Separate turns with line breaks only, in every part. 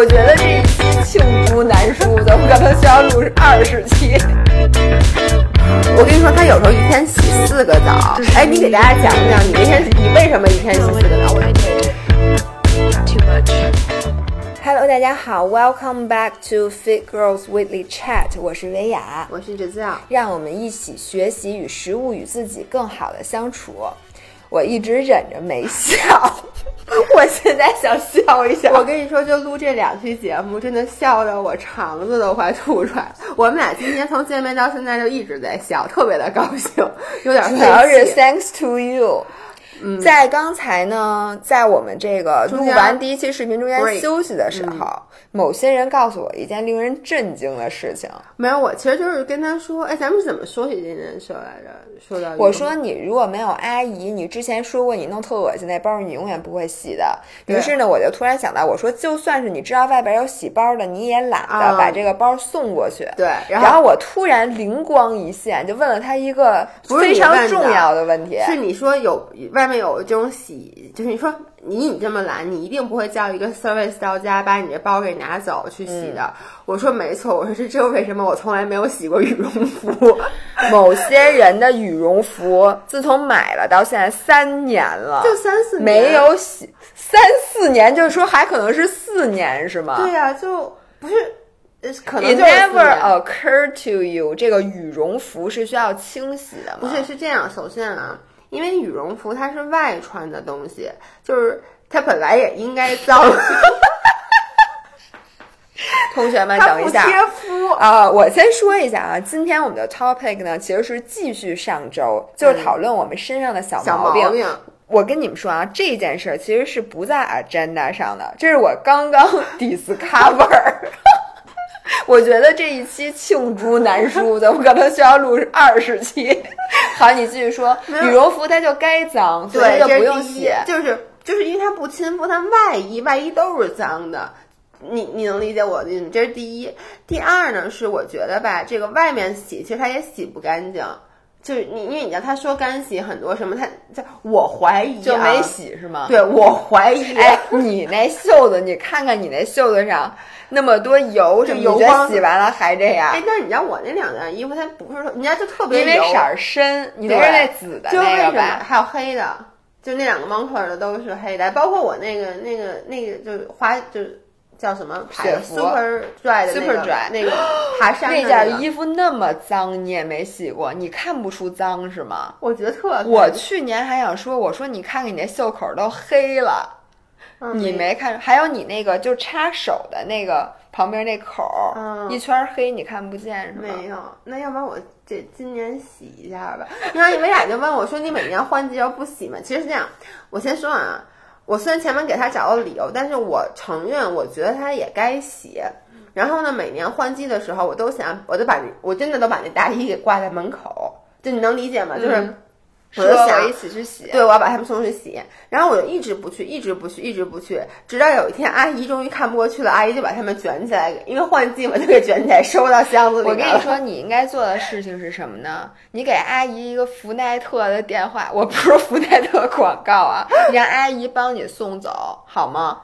我觉得这一期罄竹难书的，我可能需要录二十期。
我跟你说，他有时候一天洗四个澡。哎，你给大家讲讲，你那天你为什么一天洗四个澡.
Hello，大家好，Welcome back to Fit Girls Weekly Chat，我是维雅，
我是芷笑。
让我们一起学习与食物与自己更好的相处。我一直忍着没笑，我现在想笑一下。
我跟你说，就录这两期节目，真的笑得我肠子都快吐出来。我们俩今天从见面到现在就一直在笑，特别的高兴，有点
主要是 thanks to you。在刚才呢，在我们这个录完第一期视频中间休息的时候，某些人告诉我一件令人震惊的事情。
没有，我其实就是跟他说，哎，咱们是怎么说起这件事来着？说到
我说你如果没有阿姨，你之前说过你弄特恶心那包，你永远不会洗的。于是呢，我就突然想到，我说就算是你知道外边有洗包的，你也懒得
啊
把这个包送过去。
对，
然
然后
我突然灵光一现，就问了他一个非常重要的问题。
是你说有外面有这种洗，就是你说你你这么懒，你一定不会叫一个 service 到家把你这包给拿走去洗的。我说没错，我说这这为什么我从来没有洗过羽绒服？
某些人的羽绒服，自从买了到现在三年了，
就三四年
没有洗，三四年，就是说还可能是四年，是吗？
对呀、就不是，呃可能
It
就
never occurred to you，这个羽绒服是需要清洗的吗？
不是，是这样。首先啊，因为羽绒服它是外穿的东西，就是它本来也应该脏，
同学们等一下
不贴肤。
啊、我先说一下啊，今天我们的 topic 呢，其实是继续上周，就是讨论我们身上的小
小
毛病。
毛病，
我跟你们说啊，这件事儿其实是不在 agenda 上的，这是我刚刚 discover。我觉得这一期罄竹难书的，我可能需要录二十期。好，你继续说，羽绒服它就该脏，所以
对，
就不用洗。
就是就是因为它不亲肤，它外衣外衣都是脏的。你你能理解我的意思？这是第一。第二呢，是我觉得吧，这个外面洗，其实它也洗不干净。就是你，因为你知道他说干洗很多什么，他就我怀疑、啊、
就没。洗是吗？
对，我怀疑。
哎，你那袖子，你看看你那袖子上 那么多油，什么？
油光
洗完了还这样
哎，？但是你知道我那两件衣服，它不是说，人家就特别油
因为色儿深，你那
对
是那紫的
就为什么
那个吧？
还有黑的，就那两个 moncler 的都是黑的，包括我那个那个那个就是花就是叫什么牌 Super Dry 的那个
Superdry
那个 爬山
那件衣服那么脏，你也没洗过，你看不出脏是吗？
我觉得特
我去年还想说，我说你看看你那袖口都黑了，
嗯
你没看？还有你那个就插手的那个旁边那口一圈黑，你看不见是吗？
没有，那要不然我这今年洗一下吧。然后维雅就问我说：“你每年换季要不洗吗？”其实是这样，我先说啊，我虽然前面给他找了理由，但是我承认，我觉得他也该洗。然后呢，每年换季的时候，我都想，我都把我真的都把那大衣给挂在门口，就你能理解吗？就是
嗯
我就想
一起去洗。
对，我要把他们送去洗，然后我就一直不去，一直不去，一直不去，直到有一天阿姨终于看不过去了，阿姨就把他们卷起来，因为换季嘛，就给卷起来收到箱子里。
我跟你说，你应该做的事情是什么呢？你给阿姨一个福奈特的电话，我不是福奈特广告啊，你让阿姨帮你送走好吗？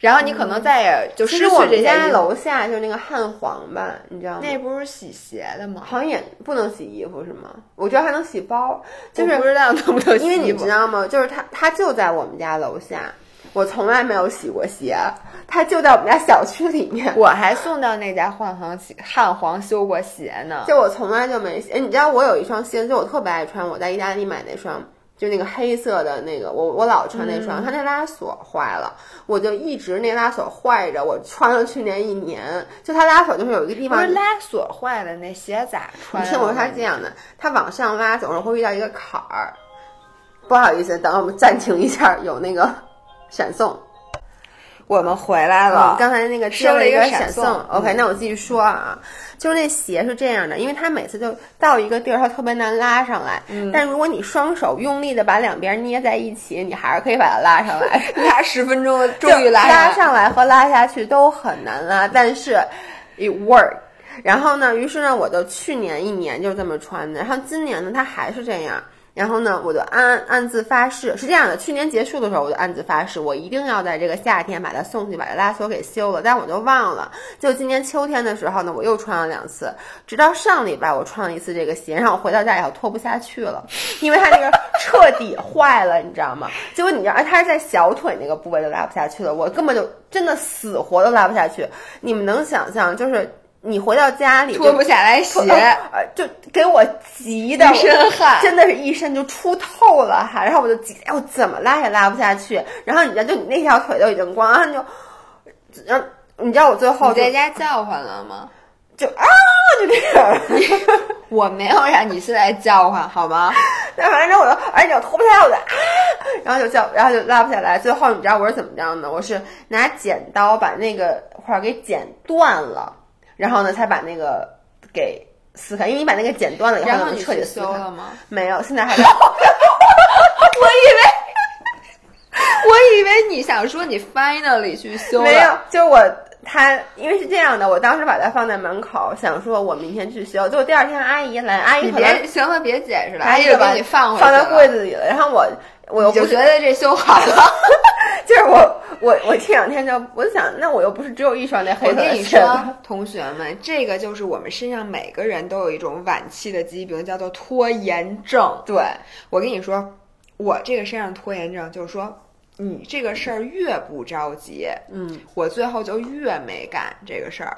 然后你可能再也就
其
失去
实我们家
这件衣服。
楼下就那个汉皇吧，你知道吗？
那不是洗鞋的吗？
好像也不能洗衣服是吗？我觉得还能洗包，就是
不知道能不能洗
因为你知道吗？就是他，他就在我们家楼下，我从来没有洗过鞋，他就在我们家小区里面。
我还送到那家汉皇洗汉皇修过鞋呢。
就我从来就没洗。哎，你知道我有一双鞋，就我特别爱穿，我在意大利买那双，就那个黑色的那个，我我老穿那双，它那拉锁坏了，我就一直那拉锁坏着，我穿了去年一年。就它拉锁就是有一个地方
不是，拉锁坏了，那鞋咋穿啊？
你听我说它是这样的，它往上拉总是会遇到一个坎儿。不好意思，等我们暂停一下，有那个 闪送。
我们回来了
嗯，刚才那个接
收了一
一个
个闪
送
送。
OK，
嗯
那我继续说啊，就是那鞋是这样的，因为它每次就到一个地儿，它特别难拉上来。
嗯
但如果你双手用力的把两边捏在一起，你还是可以把它拉上来。
拉十分钟，终于
就拉
拉
上来和拉下去都很难拉，但是 it work。然后呢，于是呢，我就去年一年就这么穿的，然后今年呢，它还是这样。然后呢，我就暗暗自发誓，是这样的，去年结束的时候，我就暗自发誓，我一定要在这个夏天把它送去，把这拉锁给修了。但我就忘了，就今年秋天的时候呢，我又穿了两次，直到上礼拜我穿了一次这个鞋，然后我回到家以后脱不下去了，因为它那个彻底坏了，你知道吗？结果你知道，它是在小腿那个部位就拉不下去了，我根本就真的死活都拉不下去。你们能想象，就是你回到家里
脱不下来鞋，
呃，就给我急的
一身汗
真的是一身就出透了哈，然后我就急，哎，我怎么拉也拉不下去。然后你知道，就你那条腿都已经光，然后你就，然后你知道我最后
在家叫唤了吗？
就啊，就这样。
我没有让你是在叫唤，好吗？
那反正我就，而且我脱不下来，我就啊，然后就叫，然后就拉不下来。最后你知道我是怎么着呢？我是拿剪刀把那个块儿给剪断了，然后呢才把那个给撕开。因为你把那个剪断了以后，
然后
能彻底
你去
撕开。
修了吗？
没有，现在还在。
我以为 我以为你想说你 finally 去修了，
没有，就我他，因为是这样的，我当时把它放在门口，想说我明天去修，结果第二天阿姨来，阿姨
你别行了，别解释了，
阿姨就把
你放回
放在柜子里了，然后我我
就
不
觉得这修好了。
就是我我我这两天就我就想，那我又不是只有一双那黑
我跟你说，同学们，这个就是我们身上每个人都有一种晚期的疾病，叫做拖延症。
对，
我跟你说，我这个身上拖延症，就是说，你这个事儿越不着急，
嗯
我最后就越没干这个事儿。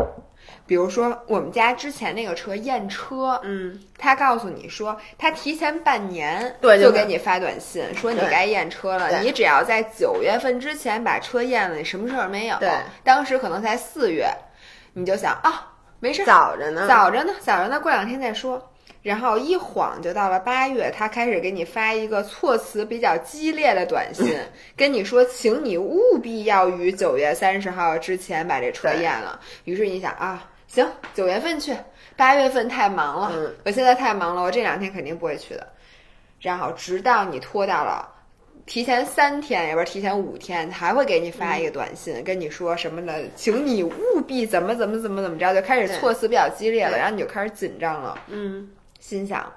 比如说，我们家之前那个车验车，
嗯，
他告诉你说，他提前半年
对就
就给你发短信说你该验车了，你只要在九月份之前把车验了，你什么事儿没有。
对，
当时可能才四月，你就想啊，没事儿，
早着呢，
早着呢，早着呢，过两天再说。然后一晃就到了八月，他开始给你发一个措辞比较激烈的短信，跟你说，请你务必要于九月三十号之前把这车验了。于是你想啊，行，九月份去，八月份太忙了，
嗯
我现在太忙了，我这两天肯定不会去的。然后直到你拖到了。提前三天，也不是提前五天，还会给你发一个短信，跟你说什么的，请你务必怎么怎么怎么怎么着，就开始措辞比较激烈了，然后你就开始紧张了。
嗯
心想，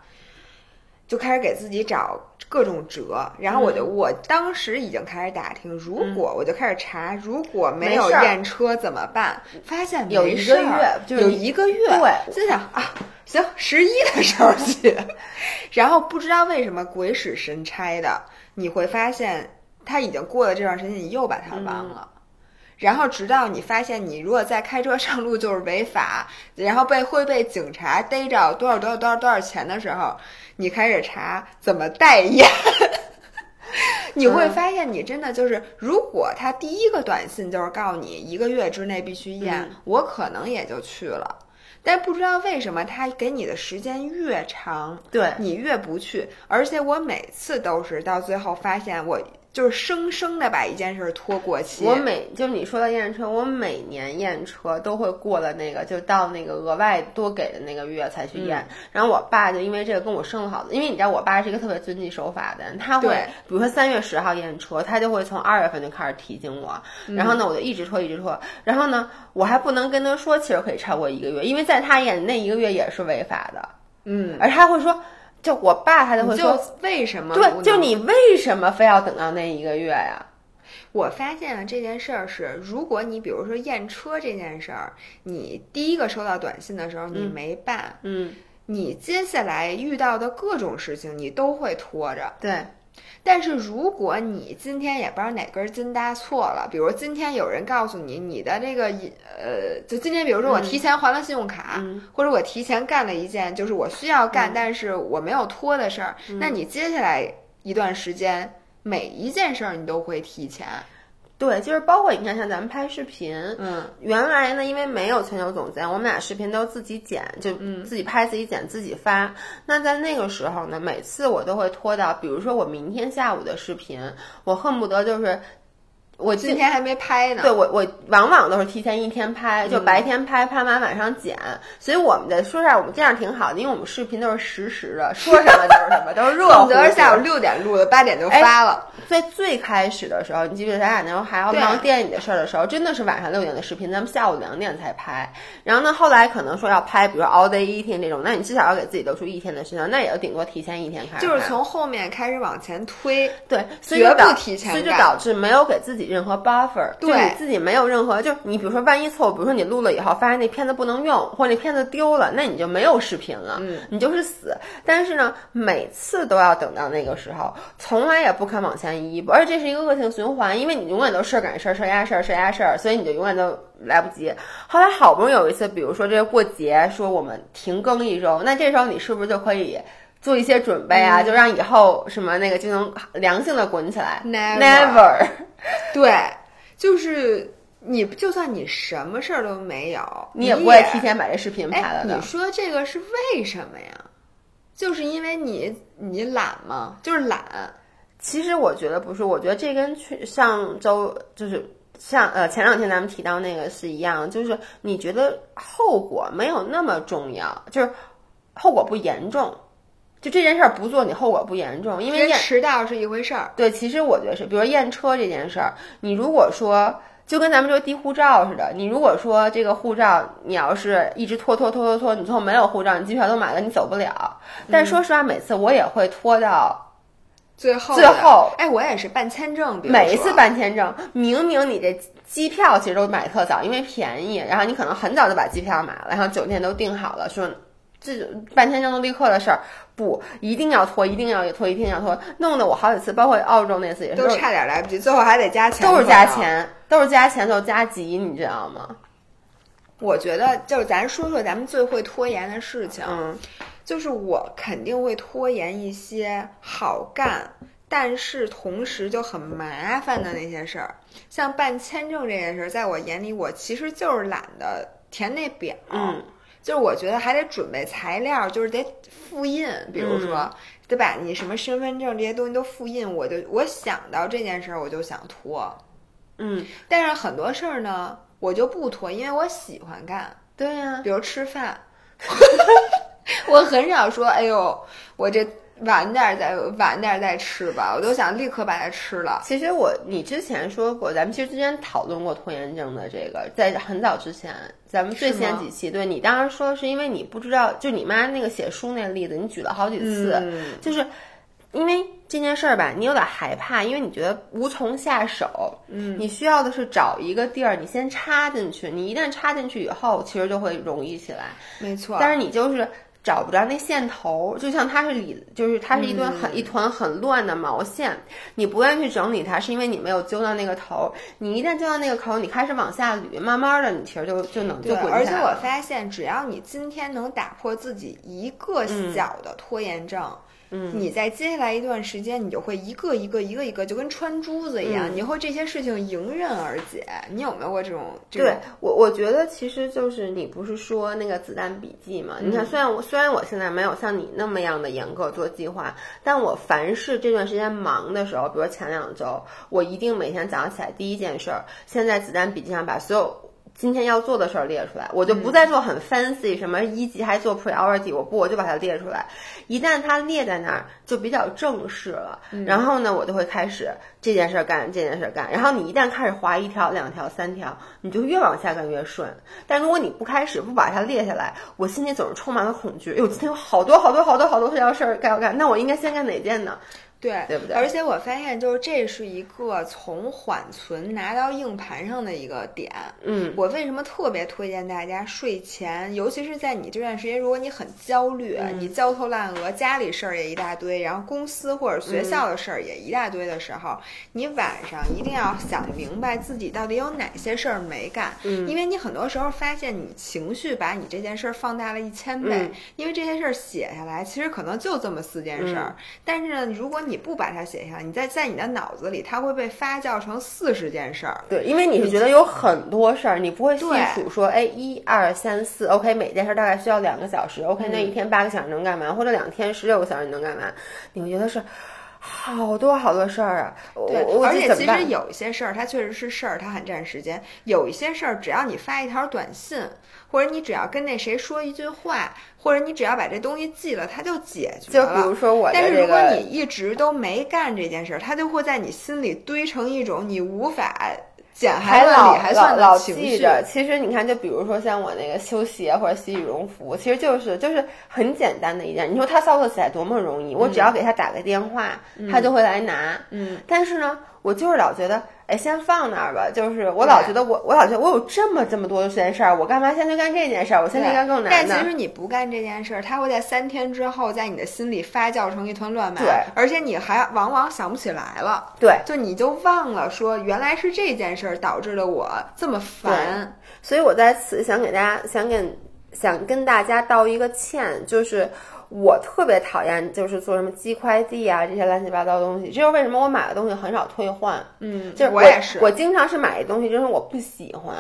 就开始给自己找各种折。然后我就，
嗯
我当时已经开始打听，如果我就开始查，如果没有验车怎么办？发现
有一个月就是
有一个月，
对
心想啊，行，十一的时候去。然后不知道为什么鬼使神差的，你会发现他已经过了这段时间，你又把它忘了。然后直到你发现，你如果再开车上路就是违法，然后被会被警察逮着多少多少多少多少钱的时候，你开始查怎么代验。你会发现，你真的就是，如果他第一个短信就是告诉你一个月之内必须验，
嗯
我可能也就去了。但不知道为什么他给你的时间越长，
对，
你越不去，而且我每次都是到最后发现我就是生生的把一件事儿拖过期。
我每就是你说到验车，我每年验车都会过了那个，就到那个额外多给的那个月才去验。
嗯
然后我爸就因为这个跟我生了好的，因为你知道我爸是一个特别遵纪守法的人，他会比如说三月十号验车，他就会从二月份就开始提醒我，
嗯
然后呢我就一直拖一直拖，然后呢我还不能跟他说其实可以超过一个月，因为在他眼里那一个月也是违法的，
嗯，
而他会说。就我爸他就会
就
说，
为什么
对，就你为什么非要等到那一个月呀？
我发现了这件事儿是，如果你比如说验车这件事儿，你第一个收到短信的时候你
嗯
没办，
嗯，
你接下来遇到的各种事情你都会拖着。
对，
但是如果你今天也不知道哪根筋搭错了，比如今天有人告诉你你的这个呃，就今天比如说我提前还了信用卡，
嗯
或者我提前干了一件就是我需要干、
嗯
但是我没有拖的事儿，那你接下来一段时间每一件事儿你都会提前。
对，就是包括你看，像咱们拍视频，
嗯，
原来呢，因为没有全球总监，我们俩视频都自己剪，就
嗯
自己拍、自己剪、自己发。那在那个时候呢，每次我都会拖到，比如说我明天下午的视频，我恨不得就是。我
今天还没拍呢。
对我，我往往都是提前一天拍，就
嗯
白天拍，拍完晚上剪。所以我们的说实话，我们这样挺好的，因为我们视频都是实时的，说什么就是什么，都是热 乎
下午
乎。
六点录的，八点就
哎
发了。
在最开始的时候，你记不记得咱俩那时候还要忙店里的事儿的时候，真的是晚上六点的视频，咱们下午两点才拍。然后呢，后来可能说要拍，比如 all day eating 这种，那你至少要给自己留出一天的时间，那也要顶多提前一天开始拍。
就是从后面开始往前推，
对，所以
绝
就
不提前
所以就导致没有给自己任何 buffer，
对
就你自己没有任何，就你比如说万一错误，比如说你录了以后发现那片子不能用，或者那片子丢了，那你就没有视频了，
嗯
你就是死。但是呢，每次都要等到那个时候，从来也不肯往前移一步，而且这是一个恶性循环，因为你永远都事儿赶事儿，事儿压事儿，事儿压事儿，所以你就永远都来不及。后来好不容易有一次，比如说这个过节，说我们停更一周，那这时候你是不是就可以？做一些准备啊，
嗯
就让以后什么那个就能良性的滚起来。
Never
Never
对，就是你就算你什么事儿都没有，
你
也
也不会提。前把这视频拍
哎，
了的
你。说这个是为什么呀？就是因为你你懒吗？就是懒。
其实我觉得不是，我觉得这跟去上周就是像呃前两天咱们提到那个是一样，就是你觉得后果没有那么重要，就是后果不严重，就这件事儿不做，你后果不严重，因为
迟到是一回事儿。
对，其实我觉得是，比如验车这件事儿，你如果说就跟咱们说递护照似的，你如果说这个护照你要是一直拖拖拖拖拖，你最后没有护照，你机票都买了，你走不了。但说实话，每次我也会拖到
最后
最后
哎，我也是办签证，比
每一次办签证，明明你这机票其实都买特早，因为便宜，然后你可能很早就把机票买了，然后酒店都订好了，说这办签证都立刻的事儿，不一定要拖，一定要拖，一定要拖，弄得我好几次，包括澳洲那次也是，
都差点来不及，最后还得加钱，
都是加。钱，都是加钱，都加急，你知道吗？
我觉得就是咱说说咱们最会拖延的事情，
嗯，
就是我肯定会拖延一些好干，但是同时就很麻烦的那些事儿，像办签证这件事儿，在我眼里，我其实就是懒得填那表，
嗯，
就是我觉得还得准备材料，就是得复印，比如说、
嗯。
得把你什么身份证这些东西都复印，我就我想到这件事儿，我就想拖，
嗯，
但是很多事儿呢，我就不拖，因为我喜欢干。
对呀、
比如吃饭 我很少说，哎呦，我这晚点儿再晚点儿再吃吧，我都想立刻把它吃了。
其实我你之前说过，咱们其实之前讨论过拖延症的这个，在很早之前，咱们最先几期，对你当时说是因为你不知道，就你妈那个写书那例子，你举了好几次，
嗯
就是因为这件事儿吧，你有点害怕，因为你觉得无从下手，
嗯，
你需要的是找一个地儿，你先插进去，你一旦插进去以后，其实就会容易起来。
没错。
但是你就是找不着那线头，就像它是里，就是它是一段很、一团很乱的毛线，你不愿意去整理它，是因为你没有揪到那个头。你一旦揪到那个头，你开始往下捋，慢慢的你其实就就能就
对，
滚
而且我。发现，只要你今天能打破自己一个小的拖延症，
嗯
你在接下来一段时间，你就会一个一个一个一个，就跟穿珠子一样，
嗯
你会这些事情迎刃而解。你有没有过这种？这
对我，我觉得其实就是你不是说那个子弹笔记嘛？你看，虽然我虽然我现在没有像你那么样的严格做计划，但我凡是这段时间忙的时候，比如前两周，我一定每天早上起来第一件事儿，先在子弹笔记上把所有。今天要做的事儿列出来，我就不再做很 fancy 什么一级还做 priority，我不我就把它列出来。一旦它列在那儿，就比较正式了。然后呢，我就会开始这件事儿干，这件事儿干。然后你一旦开始划一条、两条、三条，你就越往下干越顺。但如果你不开始，不把它列下来，我心里总是充满了恐惧。哎呦，今天有好多好多好多好多这条事儿该要干，那我应该先干哪件呢？
对，
对不对？
而且我发现，就是这是一个从缓存拿到硬盘上的一个点。
嗯，
我为什么特别推荐大家睡前，尤其是在你这段时间，如果你很焦虑，
嗯。
你焦头烂额，家里事儿也一大堆，然后公司或者学校的事儿也一大堆的时候，你晚上一定要想明白自己到底有哪些事儿没干，
嗯。
因为你很多时候发现你情绪把你这件事儿放大了一千倍，
嗯。
因为这些事儿写下来，其实可能就这么四件事儿，但是呢，如果你不把它写下来，你在在你的脑子里，它会被发酵成四十件事儿。
对，因为你是觉得有很多事儿，你不会细数说，哎，一二三四，OK，每件事大概需要两个小时，OK，那一天八个小时能干嘛，或者两天十六个小时你能干嘛？你会觉得是。好多好多事儿啊！我
对，而且其实有一些事儿，它确实是事儿，它很占时间；有一些事儿，只要你发一条短信，或者你只要跟那谁说一句话，或者你只要把这东西记了，它就解决
就
了。
比如说我的
但是如果你一直都没干这件事儿，它就会在你心里堆成一种你无法减
还
还
老老老。记着，其实你看，就比如说像我那个修鞋或者洗羽绒服，其实就是就是很简单的一件。你说他操作起来多么容易，我只要给他打个电话，他就会来拿。
嗯，
但是呢，我就是老觉得，哎，先放那儿吧。就是我老觉得我，我老觉得我有这么这么多的件事儿，我干嘛先去干这件事儿？我现在干更难呢
但其。实你不干这件事儿，它会在三天之后在你的心里发酵成一团乱麻。
对
而且你还往往想不起来了。
对，
就你就忘了说，原来是这件事儿导致了我这么烦。
所以我在此想给大家，想给想跟大家道一个歉，就是我特别讨厌就是做什么寄快递啊这些乱七八糟的东西。这就是为什么我买的东西很少退换。
嗯
就是
我也是
我经常是买一东西，就是我不喜欢，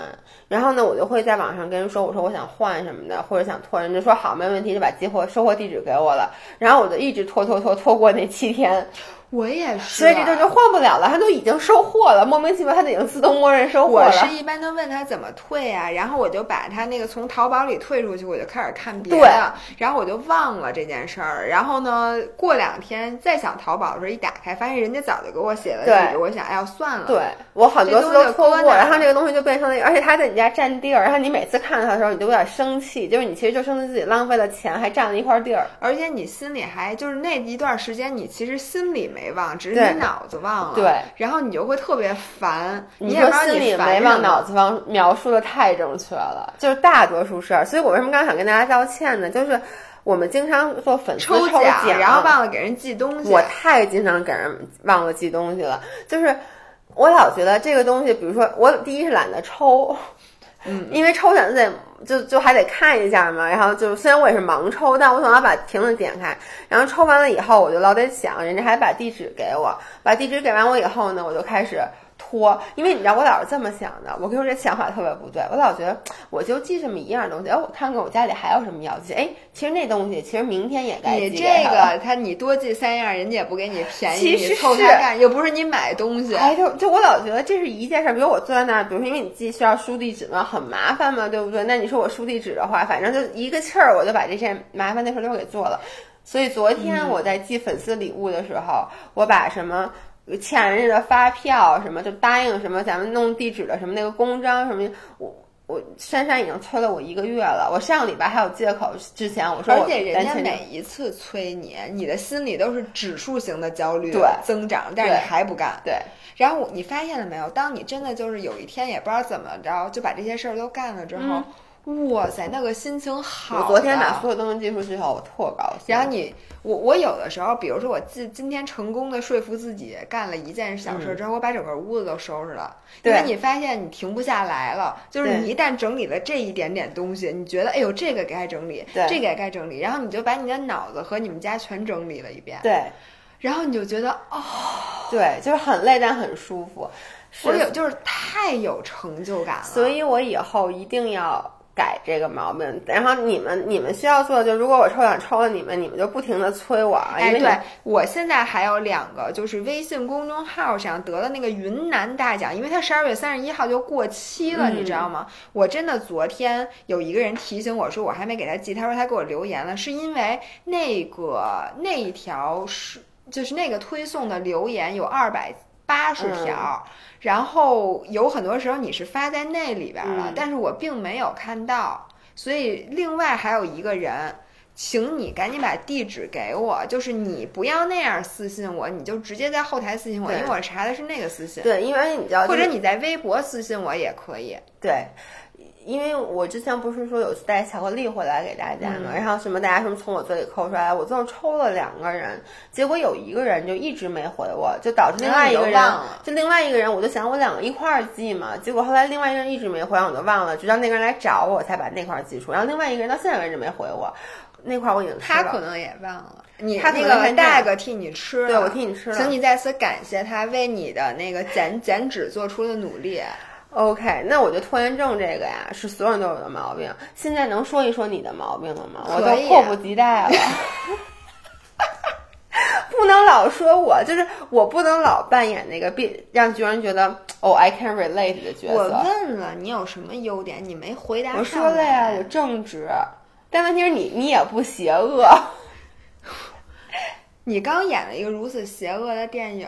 然后呢，我就会在网上跟人说，我说我想换什么的，或者想退，人家说好，没问题，就把寄货收货地址给我了，然后我就一直拖拖拖拖过那七天，
我也是。
所以这东西就换不了了，他都已经收货了，莫名其妙它已经自动默认收货了。
我是一般都问他怎么退啊，然后我就把他那个从淘宝里退出去，我就开始看别的，然后我就忘了这件事儿。然后呢，过两天再想淘宝的时候，一打开发现人家早就给我写了地址，
对
我想哎呀算了。
对我很多次都拖过，然后这个东西就变成了而且他在你家占地儿，然后你每次看到它的时候，你都有点生气，就是你其实就生气自己浪费了钱，还占了一块地儿。
而且你心里还就是那一段时间，你其实心里没忘，只是你脑子忘了。
对，
然后你就会特别烦，
你说心里没忘脑子方描述的太正确了，就是大多数事儿。所以我为什么刚才想跟大家道歉呢？就是我们经常做粉丝
抽
奖，
然后忘了给人寄东西。
我太经常给人忘了寄东西了，就是我老觉得这个东西，比如说我第一是懒得抽，
嗯，
因为抽奖得就就还得看一下嘛，然后就虽然我也是盲抽，但我总要把瓶子点开，然后抽完了以后我就老得想，人家还把地址给我，把地址给完我以后呢，我就开始。拖，因为你知道我老是这么想的，我跟你说这想法特别不对，我老觉得我就记这么一样东西，哎，我看看我家里还有什么要记，哎，其实那东西其实明天也该寄
你这个他你多寄三样，人家也不给你 便宜，
其实
你凑
是
他干，又不是你买东西。
哎，就就我老觉得这是一件事儿，比如我坐在那儿，比如说因为你寄需要输地址嘛，很麻烦嘛，对不对？那你说我输地址的话，反正就一个气儿，我就把这件麻烦的事儿都给做了。所以昨天我在寄粉丝礼物的时候，我把什么。欠人家的发票什么，就答应什么咱们弄地址的什么那个公章什么，我我珊珊已经催了我一个月了。我上个礼拜还有借口，之前我说我
而且人家每一次催你，你的心里都是指数型的焦虑
对
增长，但是你还不干。
对
然后你发现了没有？当你真的就是有一天也不知道怎么着就把这些事儿都干了之后，哇塞，那个心情好
我昨天把所有东西寄出去后，我特高兴。
然后你，我我有的时候，比如说我今今天成功的说服自己干了一件小事之后，我把整个屋子都收拾了，因为你发现你停不下来了，就是你一旦整理了这一点点东西，你觉得哎呦这个该整理，这个也该整理，然后你就把你的脑子和你们家全整理了一遍，
对
然后你就觉得哦，
对，就是很累但很舒服。
我有就是太有成就感了，
所以我以后一定要改这个毛病。然后你们你们需要做的就，如果我抽奖抽了你们，你们就不停的催我啊，因
哎，
为
对我现在还有两个，就是微信公众号上得了那个云南大奖，因为它十二月三十一号就过期了，
嗯
你知道吗？我真的昨天有一个人提醒我说我还没给他寄，他说他给我留言了，是因为那个那一条是就是那个推送的留言有二百八十条。然后有很多时候你是发在那里边了，
嗯
但是我并没有看到，所以另外还有一个人，请你赶紧把地址给我，就是你不要那样私信我，你就直接在后台私信我，因为我查的是那个私信，
对，因为你知道，
或者你在微博私信我也可以。
对。因为我之前不是说有带巧克力回来给大家嘛，
嗯
然后什么大家什么从我嘴里抠出来，我最后抽了两个人，结果有一个人就一直没回我，就导致另外一个人
就忘了
就另外一个人，我就想我两个一块儿寄嘛，结果后来另外一个人一直没回，我就忘了，直到那个人来找我，我才把那块儿寄出，然后另外一个人到现在为止没回我，那块儿我已经
他可能也忘了，你
他
那个
能还这样
tag 替你吃了，
对我替你吃了
请你再次感谢他为你的那个减减脂做出的努力。
OK，那我觉得拖延症这个呀，是所有人都有的毛病。现在能说一说你的毛病了吗？我都迫不及待了。不 不能老说我，就是我不能老扮演那个别让别人觉得哦，I can relate 的角色我。
问了你有什么优点，你没回答
我说了呀，
来
我正直，但问题是你你也不邪恶。
你刚演了一个如此邪恶的电影，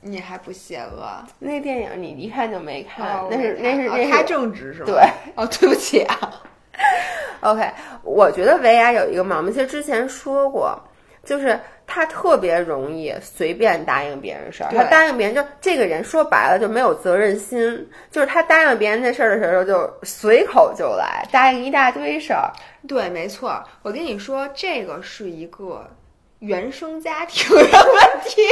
你还不邪恶？
那电影你一看就没看，
哦
那是那是那是
他正直是吗？
对。
哦，对不起啊。
OK，我觉得维亚有一个毛病，其实之前说过，就是他特别容易随便答应别人事儿。
对
他答应别人，就这个人说白了就没有责任心，就是他答应别人这事儿的时候就随口就来，答应一大堆事儿。
对，没错。我跟你说，这个是一个原生家庭的问题。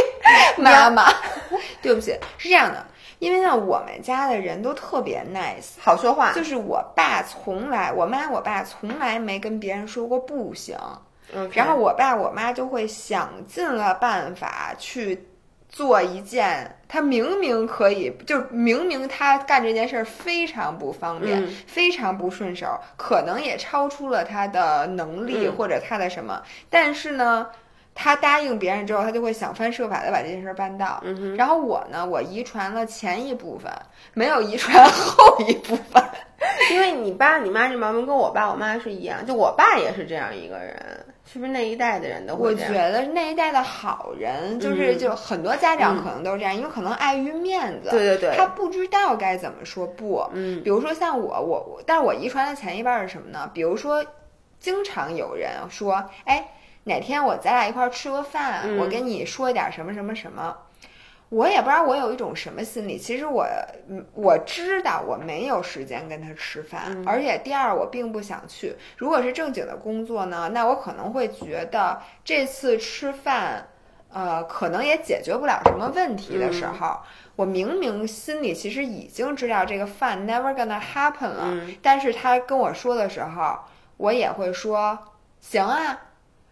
妈妈，对不起，是这样的，因为呢，我们家的人都特别 nice。
好说话，
就是我爸从来，我妈我爸从来没跟别人说过不行然后我爸我妈就会想尽了办法去做一件他明明可以，就明明他干这件事儿非常不方便，
嗯
非常不顺手，可能也超出了他的能力、
嗯
或者他的什么，但是呢。他答应别人之后，他就会想方设法的把这件事儿办到。
嗯
然后我呢，我遗传了前一部分，没有遗传后一部分。
因为你爸你妈这毛病跟我爸我妈是一样，就我爸也是这样一个人，是不是那一代的人都
我？觉得那一代的好人，就是
嗯
就很多家长可能都是这样，因为可能碍于面子，
对对对
他不知道该怎么说不。
嗯
比如说像我，我我，但是我遗传的前一半是什么呢？比如说，经常有人说，哎，哪天我咱俩一块儿吃个饭，
嗯
我跟你说一点什么什么什么。我也不知道我有一种什么心理，其实我嗯我知道我没有时间跟他吃饭，
嗯
而且第二我并不想去。如果是正经的工作呢，那我可能会觉得这次吃饭，呃，可能也解决不了什么问题的时候，我明明心里其实已经知道这个饭 never gonna happen 了，
嗯
但是他跟我说的时候，我也会说行啊，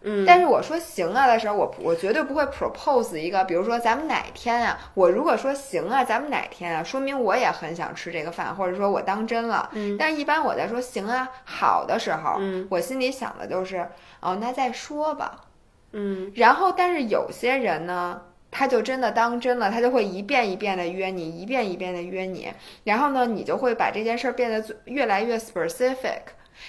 嗯，
但是我说行啊的时候，我我绝对不会 propose 一个，比如说咱们哪天啊，我如果说行啊，咱们哪天啊，说明我也很想吃这个饭，或者说我当真了。
嗯
但是一般我在说行啊好的时候，
嗯
我心里想的就是哦，那再说吧。
嗯
然后，但是有些人呢，他就真的当真了，他就会一遍一遍的约你，一遍一遍的约你，然后呢，你就会把这件事儿变得越来越 specific。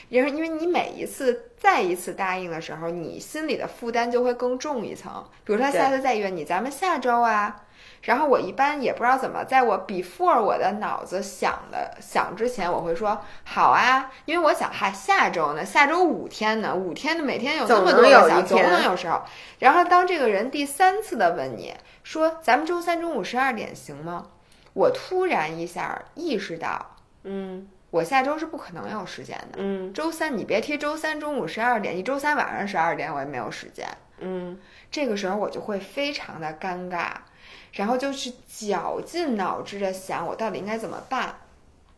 因为，因为你每一次再一次答应的时候，你心里的负担就会更重一层。比如说，他下次再约你，咱们下周啊。然后我一般也不知道怎么，在我 before 我的脑子想的想之前，我会说好啊，因为我想哈下周呢，下周五天呢，五天的每天有这么多
总能有
个小总能有时候。然后当这个人第三次的问你说咱们周三中午十二点行吗？我突然一下意识到，
嗯
我下周是不可能有时间的。
嗯
周三你别提周三中午十二点，你周三晚上十二点我也没有时间。
嗯
这个时候我就会非常的尴尬，然后就去绞尽脑汁的想我到底应该怎么办。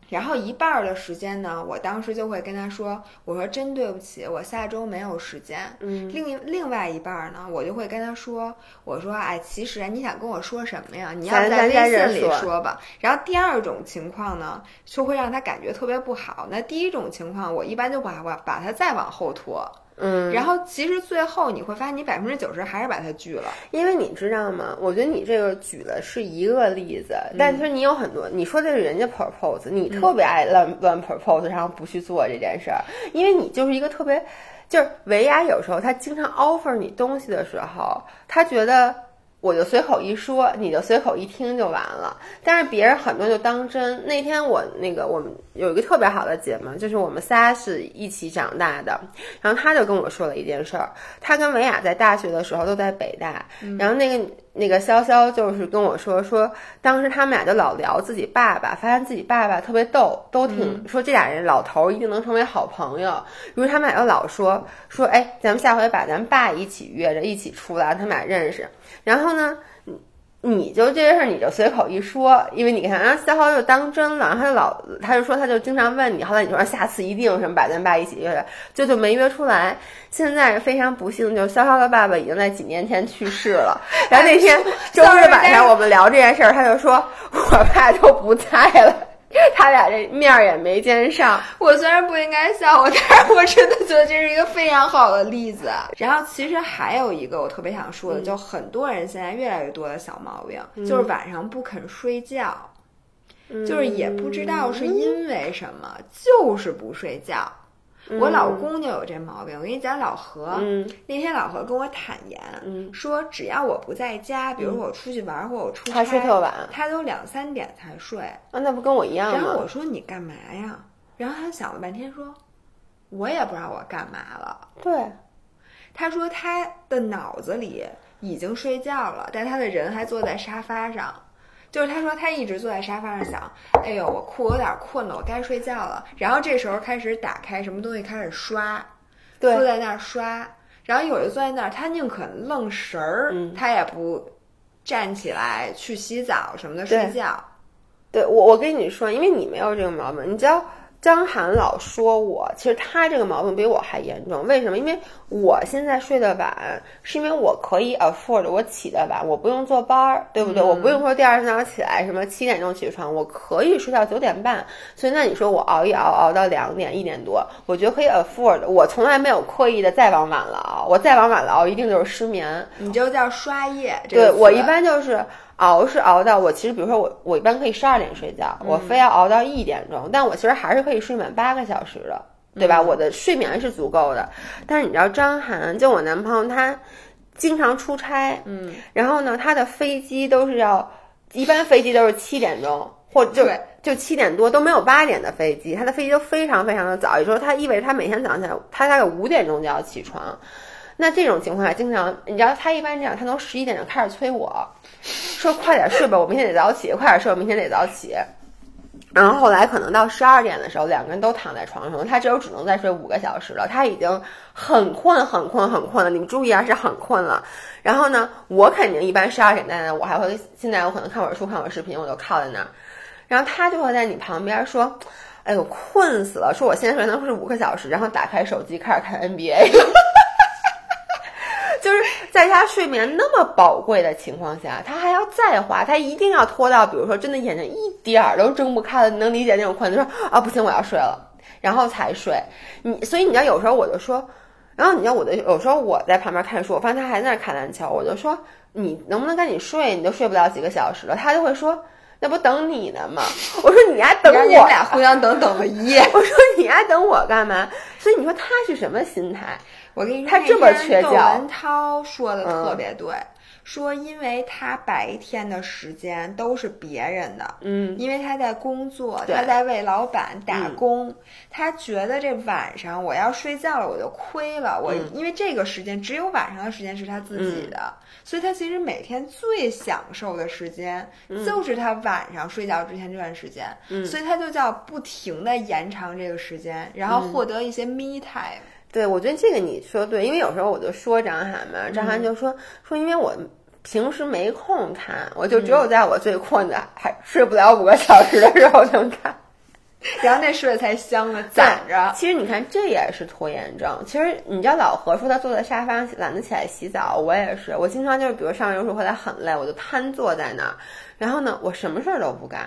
然后一半儿的时间呢，我当时就会跟他说：“我说真对不起，我下周没有时间。”
嗯
另另外一半儿呢，我就会跟他说：“我说，哎，其实啊，你想跟我说什么呀？你要在微信里
说
说吧。”然后第二种情况呢，就会让他感觉特别不好。那第一种情况，我一般就把把把他再往后拖。
嗯，
然后其实最后你会发现，你百分之九十还是把它拒了。
因为你知道吗？我觉得你这个举的是一个例子，但其实你有很多。你说的是人家 propose，你特别爱乱乱 propose，然后不去做这件事儿，因为你就是一个特别，就是维亚有时候他经常 offer 你东西的时候，他觉得。我就随口一说，你就随口一听就完了。但是别人很多就当真。那天我那个我们有一个特别好的姐们，就是我们仨是一起长大的，然后她就跟我说了一件事儿。她跟维雅在大学的时候都在北大，然后那个那个潇潇就是跟我说说，当时他们俩就老聊自己爸爸，发现自己爸爸特别逗，都挺、说这俩人老头儿一定能成为好朋友。于是他们俩就老说说，哎，咱们下回把咱爸一起约着一起出来，他们俩认识。然后呢，你你就这些事儿你就随口一说，因为你看，然后小豪就当真了，他就老他就说他就经常问你，后来你说下次一定什么把咱爸一起约来，就就没约出来。现在非常不幸，就是潇潇的爸爸已经在几年前去世了。然后那天周日晚上我们聊这件事儿，他就说我爸都不在了。他俩这面儿也没见上。
我虽然不应该笑我，但是我真的觉得这是一个非常好的例子。然后其实还有一个我特别想说的，就很多人现在越来越多的小毛病，就是晚上不肯睡觉，就是也不知道是因为什么，就是不睡觉。我老公就有这毛病。我跟你讲，老何、
嗯
那天老何跟我坦言，
嗯
说只要我不在家，比如说我出去玩或者我出差，
他睡特晚
他都两三点才睡。
啊，那不跟我一样吗
然后？我说你干嘛呀？然后他想了半天说，我也不知道我干嘛了。
对，
他说他的脑子里已经睡觉了，但他的人还坐在沙发上。就是他说他一直坐在沙发上想，哎呦，我困，我有点困了，我该睡觉了。然后这时候开始打开什么东西开始刷，坐，在那儿刷。然后有人坐在那儿，他宁可愣神儿，
嗯
他也不站起来去洗澡什么的睡觉。
对我，我跟你说，因为你没有这个毛病，你知道张涵老说我，其实他这个毛病比我还严重。为什么？因为我现在睡得晚，是因为我可以 afford 我起得晚，我不用坐班儿，对不对？我不用说第二天早上起来什么七点钟起床，我可以睡到九点半。所以那你说我熬一熬熬到两点一点多，我觉得可以 afford。我从来没有刻意的再往晚了熬，我再往晚了熬一定就是失眠。
你就叫刷夜。这个
对我一般就是熬是熬到我其实比如说我我一般可以十二点睡觉，我非要熬到一点钟，但我其实还是可以睡满八个小时的，对吧？我的睡眠是足够的。但是你知道张涵，就我男朋友他经常出差，嗯，然后呢，他的飞机都是要一般飞机都是七点钟。或就就七点多都没有八点的飞机，他的飞机都非常非常的早，也就是说他意味着他每天早上起来，他大概五点钟就要起床。那这种情况下，经常你知道他一般这样，他从十一点就开始催我，说快点睡吧，我明天得早起，快点睡，我明天得早起。然后后来可能到十二点的时候，两个人都躺在床上，他只有只能再睡五个小时了，他已经很困很困很困了。你们注意啊，是很困了。然后呢，我肯定一般十二点在那，我还会现在我可能看会儿书，看会儿视频，我就靠在那儿。然后他就会在你旁边说：“哎呦，困死了！”说我现在睡能睡五个小时，然后打开手机开始看 NBA。就是在他睡眠那么宝贵的情况下，他还要再花，他一定要拖到，比如说真的眼睛一点儿都睁不开了，能理解那种困，就说啊不行，我要睡了，然后才睡。你所以你知道有时候我就说，然后你知道我的有时候我在旁边看书，我发现他还在那儿看篮球，我就说你能不能赶紧睡？你都睡不了几个小时了，他就会说。那不等你呢吗？我说你还等我
你们俩互相等等了一夜。
我说你还等我干嘛？所以你说他是什么心态？
我跟你说，
他这么
那天窦文涛说的特别对，说因为他白天的时间都是别人的，
嗯，
因为他在工作，他在为老板打
嗯。
工，他觉得这晚上我要睡觉了，我就亏了。我、
嗯。
因为这个时间只有晚上的时间是他自己的，所以他其实每天最享受的时间、就是他晚上睡觉之前这段时间，
嗯。
所以他就叫不停的延长这个时间，然后获得一些 me time。
对，我觉得这个你说对，因为有时候我就说张涵嘛，张涵就说、说因为我平时没空看，我就只有在我最困的、还睡不了五个小时的时候能看。
然后那睡得才香呢，攒着。
其实你看，这也是拖延症。其实你知道，老何说他坐在沙发上懒得起来洗澡，我也是。我经常就是，比如上完游水回来很累，我就瘫坐在那儿，然后呢，我什么事儿都不干，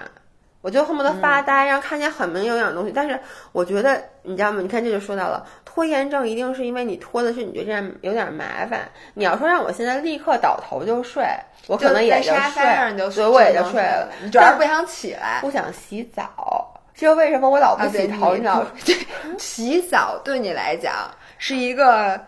我就恨不得发呆，然后看见很没营养的东西。但是我觉得，你知道吗？你看这就说到了拖延症，一定是因为你拖的是你觉得这样有点麻烦。你要说让我现在立刻倒头就睡，我可能也就
在沙发上就
睡，所以我也就睡了。
你主要是不想起来。
不想洗澡。这就为什么我老不洗头，你知道吗？
对，洗澡对你来讲是一个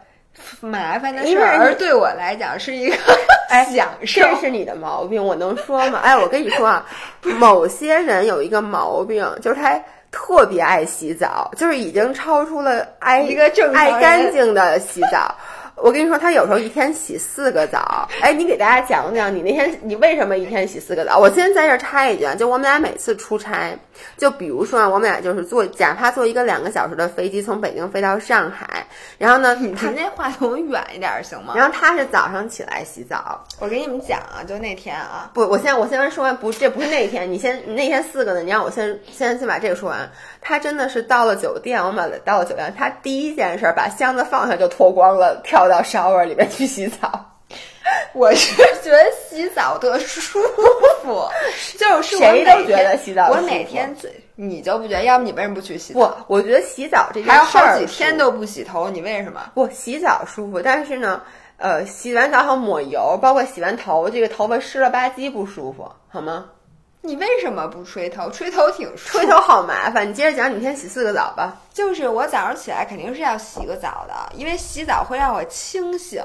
麻烦的事儿，对我来讲是一个
哎
享受。
这是你的毛病，我能说吗？哎，我跟你说啊，某些人有一个毛病，就是他特别爱洗澡，就是已经超出了爱
一个正
爱干净的洗澡。我跟你说，他有时候一天洗四个澡。哎，你给大家讲讲，你那天你为什么一天洗四个澡？我先在这儿插一句啊，就我们俩每次出差，就比如说啊，我们俩就是坐，假怕坐一个两个小时的飞机从北京飞到上海，然后呢，他
你离那话筒远一点儿行吗？
然后他是早上起来洗澡，
我给你们讲啊，就那天啊，
不，我先我先说完，不，这不是那天，你先那天四个呢，你让我先先先把这个说完。他真的是到了酒店，我们俩到了酒店，他第一件事把箱子放下就脱光了，跳到 shower 里面去洗澡。
我是觉得洗澡特舒服，就是我
谁都觉得洗澡
我
舒服
每天最你就不觉得？要不你为什么不去洗澡？
不，我觉得洗澡这件
还有
事儿
好几天都不洗头，你为什么？
不洗澡舒服，但是呢，呃，洗完澡好抹油，包括洗完头，这个头发湿了吧唧不舒服，好吗？
你为什么不吹头？吹头挺舒
吹头好麻烦，你接着讲，你先洗四个澡吧。
就是我早上起来肯定是要洗个澡的，因为洗澡会让我清醒。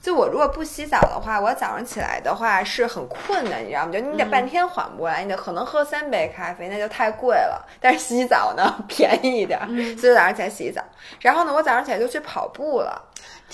就我如果不洗澡的话，我早上起来的话是很困的，你知道吗？就你得半天缓不过来，你得可能喝三杯咖啡，那就太贵了。但是洗澡呢 便宜一点，所以早上起来洗澡。然后呢，我早上起来就去跑步了，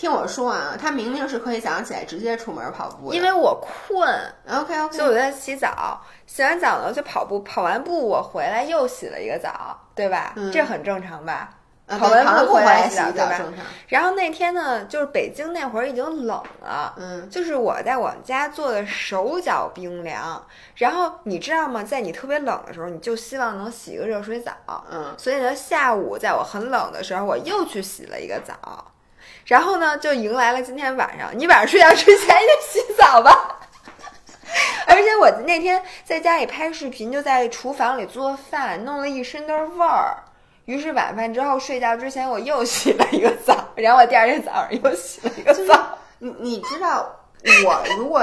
听我说啊，他明明是可以早上起来直接出门跑步的，
因为我困
，OK OK，
所以我在洗澡。洗完澡呢就跑步，跑完步我回来又洗了一个澡，对吧？
嗯
这很正常吧？
啊
跑
完步回
来
来洗澡
对吧？
正常。
然后那天呢，就是北京那会儿已经冷了，
嗯
就是我在我们家做的手脚冰凉。然后你知道吗？在你特别冷的时候，你就希望能洗个热水澡。
嗯，
所以呢，下午在我很冷的时候，我又去洗了一个澡。然后呢，就迎来了今天晚上。你晚上睡觉之前也洗澡吧。而且我那天在家里拍视频，就在厨房里做饭，弄了一身的味儿。于是晚饭之后睡觉之前，我又洗了一个澡，然后我第二天早上又洗了一个澡。
你你知道，我如果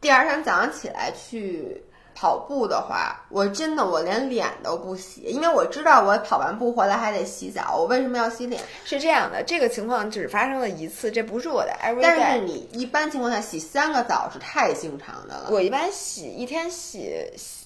第二天早上起来去跑步的话，我真的我连脸都不洗，因为我知道我跑完步回来还得洗澡。我为什么要洗脸？
是这样的，这个情况只发生了一次，这不是我的 every
但是。你一般情况下洗三个澡是太经常的了。
我一般洗一天洗洗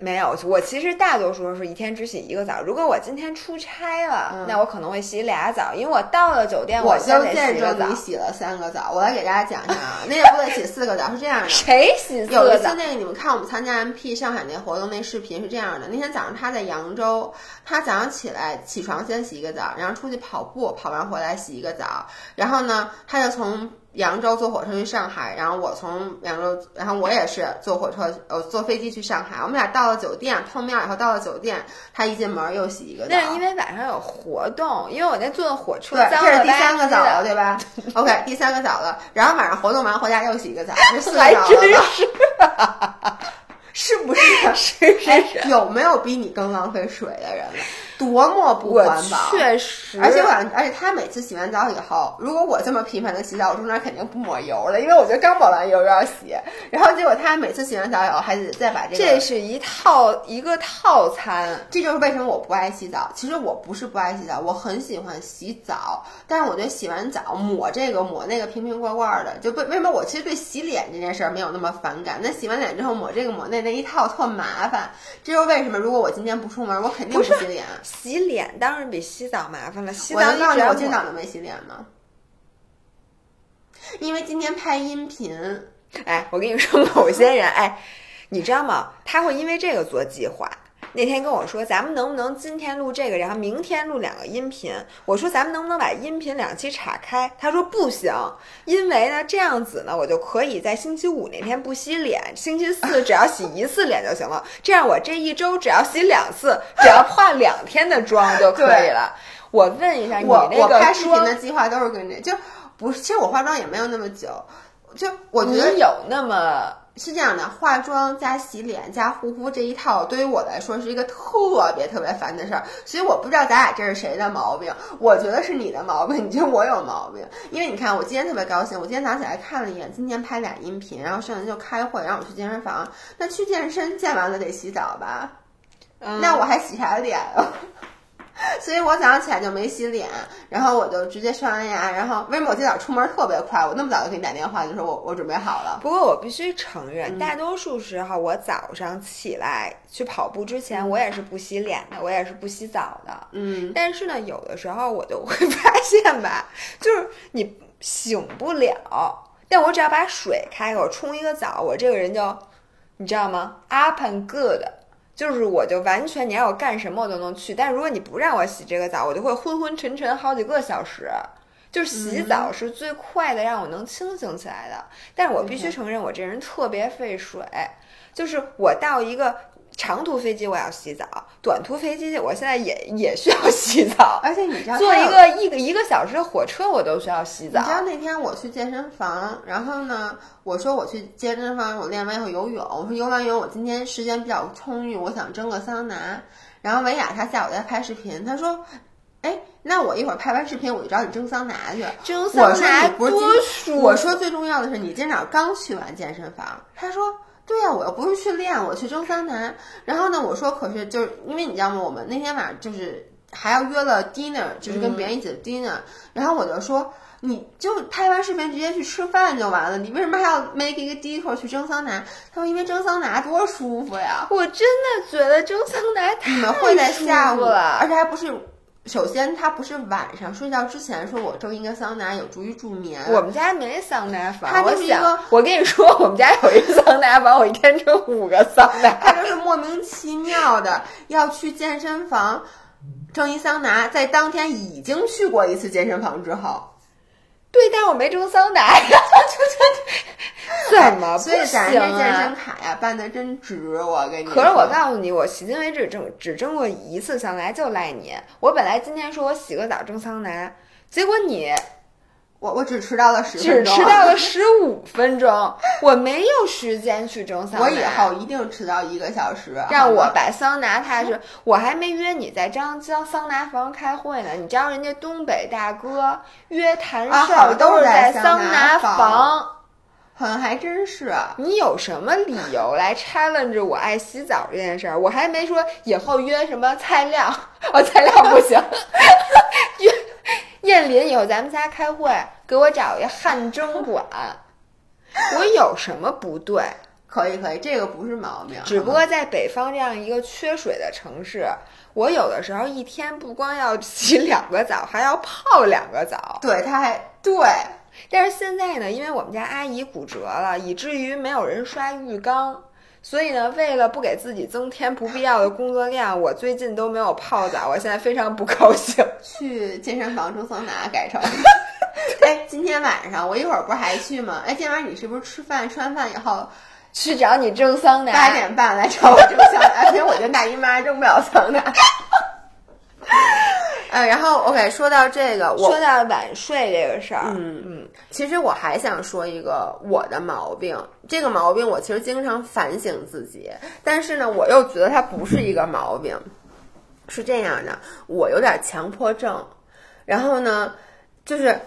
没有，我其实大多数是一天只洗一个澡。如果我今天出差了，
嗯
那我可能会洗俩澡，因为我到了酒店，
我
先得
就见
洗个澡
证你。洗了三个澡，我来给大家讲一下啊，那个不得洗四个澡是这样的。
谁洗四
有
个澡？
一次那个你们看我们参加 MP 上海那活动那视频是这样的，那天早上他在扬州，他早上起来起床先洗一个澡，然后出去跑步，跑完回来洗一个澡，然后呢他就从扬州坐火车去上海，然后我从扬州，然后我也是坐火车呃坐飞机去上海，我们俩到了酒店碰面以后到了酒店，他一进门又洗一个澡
那。是因为晚上有活动，因为我那坐的火车
对，
脏
这是第三个澡了，
的。
对吧？OK，第三个澡了，然后晚上活动完回家又洗一个澡，这四个
还真
澡了吧？
是，
是不是？
是是
哎
是，
有没有比你更浪费水的人了？多么不环保！
确实，
而且我想，而且他每次洗完澡以后，如果我这么频繁的洗澡，我中间肯定不抹油了，因为我觉得刚抹完油又要洗，然后结果他每次洗完澡以后还得再把这个。
这是一套一个套餐。
这就是为什么我不爱洗澡。其实我不是不爱洗澡，我很喜欢洗澡，但是我觉得洗完澡抹这个抹那个瓶瓶罐罐的，就为为什么我其实对洗脸这件事儿没有那么反感？那洗完脸之后抹这个抹那那一套特麻烦。这就是为什么如果我今天不出门，我肯定不洗脸。
洗脸当然比洗澡麻烦了，洗澡
你，我
你只要抹
今天早上没洗脸吗？因为今天拍音频，
哎，我跟你说，某些人，哎，你知道吗？他会因为这个做计划。那天跟我说，咱们能不能今天录这个，然后明天录两个音频？我说咱们能不能把音频两期岔开？他说不行，因为呢这样子呢，我就可以在星期五那天不洗脸，星期四只要洗一次脸就行了。这样我这一周只要洗两次，只要化两天的妆就可以了。我问一下，你那个
我拍视频的计划都是跟这，就不是。其实我化妆也没有那么久，就我觉得
有那么
是这样的，化妆加洗脸加护肤这一套，对于我来说是一个特别特别烦的事儿。所以我不知道咱俩这是谁的毛病，我觉得是你的毛病，你觉得我有毛病。因为你看，我今天特别高兴，我今天早上起来看了一眼，今天拍俩音频，然后剩下就开会，然后我去健身房。那去健身健完了得洗澡吧？
嗯
那我还洗啥脸啊？所以我早上起来就没洗脸，然后我就直接刷完牙，然后为什么我今早出门特别快？我那么早就给你打电话，就说我我准备好了。
不过我必须承
嗯
认，大多数时候我早上起来去跑步之前，我也是不洗脸的，我也是不洗澡的。
嗯，
但是呢，有的时候我就会 发现吧，就是你醒不了，但我只要把水开开，我冲一个澡，我这个人就，你知道吗？up and good。就是我就完全你让我干什么我都能去，但是如果你不让我洗这个澡，我就会昏昏沉沉好几个小时。就是洗澡是最快的让我能清醒起来的，但是我必须承认我这人特别费水，就是我到一个长途飞机我要洗澡，短途飞机我现在也 也需要洗澡，
而且你知道
坐一个一个一个小时的火车我都需要洗澡
你知。道那天我去健身房，然后呢，我说我去健身房，我练完以后游泳，我说游完泳我今天时间比较充裕，我想蒸个桑拿。然后维雅她下午在拍视频，她说：“哎，那我一会儿拍完视频我就找你蒸桑拿去。”
蒸桑拿多舒服。
我说最重要的是你今早刚去完健身房，他说。对呀、我又不是去练，我去蒸桑拿。然后呢，我说可是就是因为你知道吗？我们那天晚上就是还要约了 dinner，就是跟别人一起的 dinner、然后我就说，你就拍完视频直接去吃饭就完了，你为什么还要 make 一个 detour 去蒸桑拿？他说因为蒸桑拿多舒服呀。
我真的觉得蒸桑拿太
你们会在下午，而且还不是。首先，他不是晚上睡觉之前说我蒸一个桑拿有助于助眠。
我们家没桑拿房，他
就是一个，
我跟你说，我们家有一个桑拿房，我一天蒸五个桑拿他。
就是莫名其妙的要去健身房蒸一桑拿，在当天已经去过一次健身房之后，
对，但是我没蒸桑拿呀，怎么不
所以咱
行
这健身
啊？
卡呀办的真值，我跟你说。
可是我告诉你，我迄今为止蒸只蒸过一次桑拿，就赖你。我本来今天说我洗个澡蒸桑拿，结果你
我我只迟到了十
只
分钟，
迟到了十五分钟，我没有时间去蒸桑拿。
我以后一定迟到一个小时，
让我把桑拿踏实，我还没约你在张江桑拿房开会呢。你知道人家东北大哥约谈
啊
事儿
好都是
是在
在桑
拿
房，好像还真是。
你有什么理由来 challenge 我爱洗澡这件事儿？我还没说以后约什么菜亮，我 菜亮不行，约燕林以后咱们仨开会，给我找一汗蒸馆，我有什么不对？
可以可以，这个不是毛病。
只不过在北方这样一个缺水的城市，我有的时候一天不光要洗两个澡，还要泡两个澡。
对他还对，
但是现在呢，因为我们家阿姨骨折了，以至于没有人刷浴缸，所以呢，为了不给自己增添不必要的工作量，我最近都没有泡澡，我现在非常不高兴。
去健身房蒸桑拿改成。哎，今天晚上我一会儿不是还去吗？哎，今天晚上你是不是吃饭吃完饭以后
去找你蒸桑拿，
八点半来找我蒸桑拿？因为我跟大姨妈蒸不了桑拿。呃，然后 OK，说到这个，我
说到晚睡这个事儿，
嗯嗯，其实我还想说一个我的毛病，这个毛病我其实经常反省自己，但是呢，我又觉得它不是一个毛病，是这样的，我有点强迫症，然后呢，就是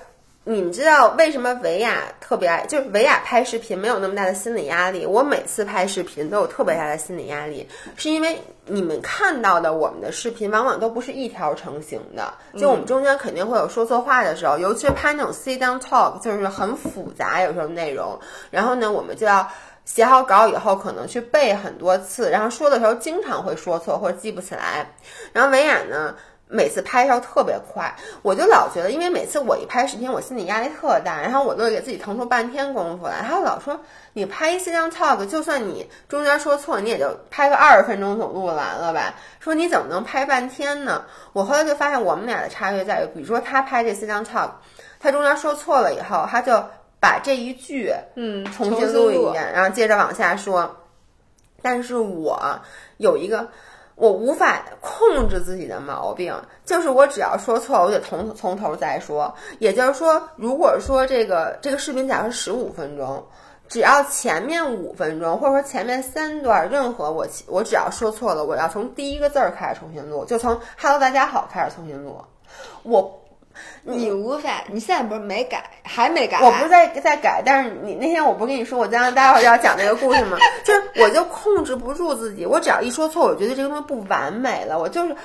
你们知道为什么维亚特别爱，就是维亚拍视频没有那么大的心理压力，我每次拍视频都有特别大的心理压力，是因为你们看到的我们的视频往往都不是一条成型的，就我们中间肯定会有说错话的时候，尤其是拍那种 sit down talk，就是很复杂，有时候内容，然后呢，我们就要。写好稿以后，可能去背很多次，然后说的时候经常会说错或者记不起来。然后维亚呢，每次拍照特别快，我就老觉得，因为每次我一拍视频，我心理压力特大，然后我都给自己腾出半天功夫来。他老说，你拍一 sit down talk，就算你中间说错，你也就拍个二十分钟总录完了吧？说你怎么能拍半天呢？我后来就发现，我们俩的差别在于，比如说他拍这 sit down talk，他中间说错了以后，他就把这一句
嗯，
重新录一遍，然后接着往下说。但是我有一个我无法控制自己的毛病，就是我只要说错，我得从从头再说。也就是说，如果说这个这个视频假如是十五分钟，只要前面五分钟或者说前面三段，任何我我只要说错了，我要从第一个字儿开始重新录，就从 “Hello 大家好”开始重新录。我
你无法，你现在不是没改，还没改？
我不是在在改，但是你那天我不是跟你说我将来待会儿要讲那个故事吗？就是我就控制不住自己，我只要一说错，我觉得这个东西不完美了，我就是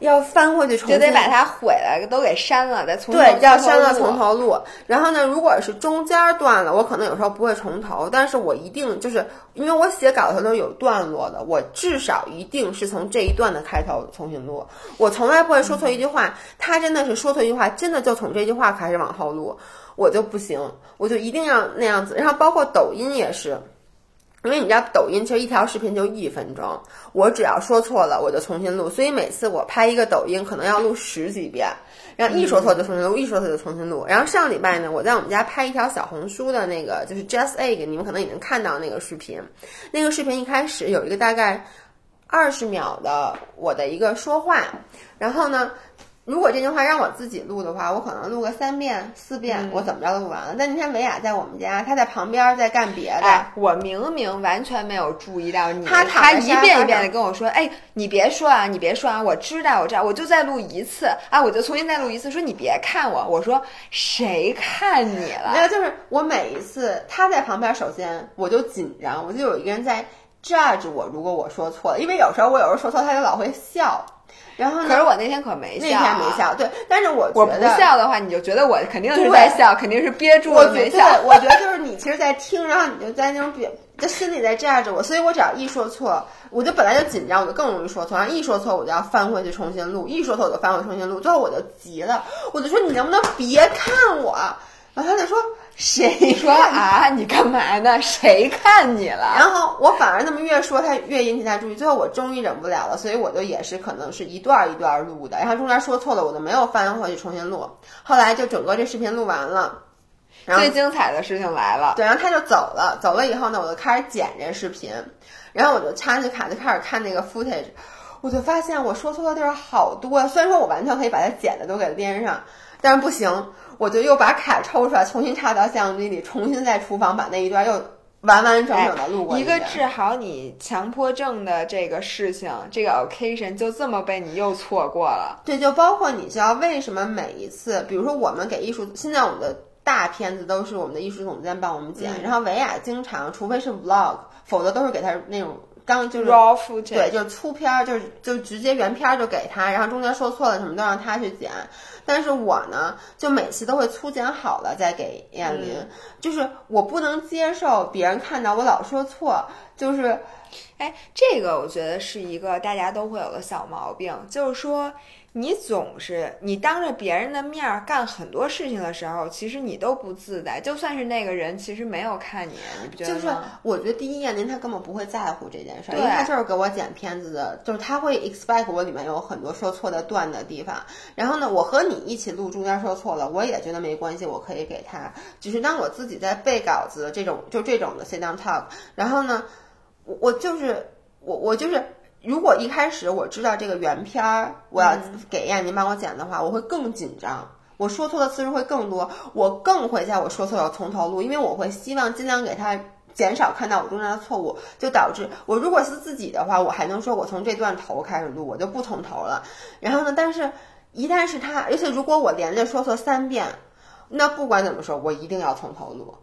要翻回去重新
就得把它毁了，都给删了，再从头
对，要删到
录
从头录。然后呢，如果是中间断了，我可能有时候不会重头，但是我一定就是因为我写稿子都是有段落的，我至少一定是从这一段的开头重新录。我从来不会说错一句话，他真的是说错一句话，真的就从这句话开始往后录，我就不行，我就一定要那样子。然后包括抖音也是。因为你知道，抖音其实一条视频就一分钟，我只要说错了，我就重新录。所以每次我拍一个抖音，可能要录十几遍，然后一说错就重新录，一说错就重新录。然后上礼拜呢，我在我们家拍一条小红书的那个，就是 Just Egg，你们可能已经看到那个视频。那个视频一开始有一个大概二十秒的我的一个说话，然后呢。如果这句话让我自己录的话，我可能录个三遍四遍，
嗯
我怎么着都录完了。但那天维亚在我们家，她在旁边在干别的，
哎，我明明完全没有注意到你，
她躺
他
在沙发
一遍一遍的跟我说，哎，你别说啊，你别说啊，我知道，我知道，我就再录一次啊，我就重新再录一次，说你别看我，我说谁看你了没？
有，就是我每一次她在旁边，首先我就紧张，我就有一个人在 judge 我，如果我说错了，因为有时候我有时候说错，她就老会笑。然后呢，
可是我那天可没笑、
那天没。笑，对，但是我
我不
觉得
笑的话，你就觉得我肯定是在笑，肯定是憋住了没笑。
我觉得就是你其实，在听，然后你就在那种比，就心里在架着我，所以我只要一说错，我就本来就紧张，我就更容易说错，然后一说错，我就要翻回去重新录，一说错我就翻回去重新录，最后我就急了，我就说你能不能别看我？然后他就说谁
说啊，你干嘛呢？谁看你了？
然后我反而那么越说，他越引起他注意。最后我终于忍不了了，所以我就也是可能是一段儿一段儿录的，然后中间说错了，我就没有翻回去重新录。后来就整个这视频录完了，然后
最精彩的事情来了，
对，然后他就走了，走了以后呢，我就开始剪这视频，然后我就插进卡就开始看那个 footage，我就发现我说错的地儿好多，虽然说我完全可以把它剪的都给连上，但是不行，我就又把卡抽出来，重新插到相机里，重新在厨房把那一段又完完整整的录过
哎一个治好你强迫症的这个事情，这个 occasion 就这么被你又错过了。
对，就包括你知道为什么每一次，比如说我们给艺术，现在我们的大片子都是我们的艺术总监帮我们剪，
嗯
然后维亚经常，除非是 vlog，否则都是给他那种刚就是
raw footage，
对，就是粗片儿，就是就直接原片儿就给他，然后中间说错了什么都让他去剪。但是我呢，就每次都会粗剪好了再给燕林，
嗯
就是我不能接受别人看到我老说错，就是
哎，这个我觉得是一个大家都会有的小毛病，就是说你总是你当着别人的面儿干很多事情的时候，其实你都不自在。就算是那个人其实没有看你，你不觉得
就是？我觉得第一燕琳她根本不会在乎这件事儿，因为他就是给我剪片子的，就是他会 expect 我里面有很多说错的段的地方。然后呢，我和你一起录，中间说错了，我也觉得没关系，我可以给他。只是当我自己在背稿子这种就这种的 sit down talk，然后呢，我我就是我我就是。如果一开始我知道这个原片儿我要给燕妮帮我剪的话，我会更紧张，我说错的次数会更多，我更会在我说错要从头录，因为我会希望尽量给他减少看到我中间的错误，就导致我如果是自己的话，我还能说我从这段头开始录，我就不从头了。然后呢，但是一旦是他，而且如果我连着说错三遍，那不管怎么说，我一定要从头录。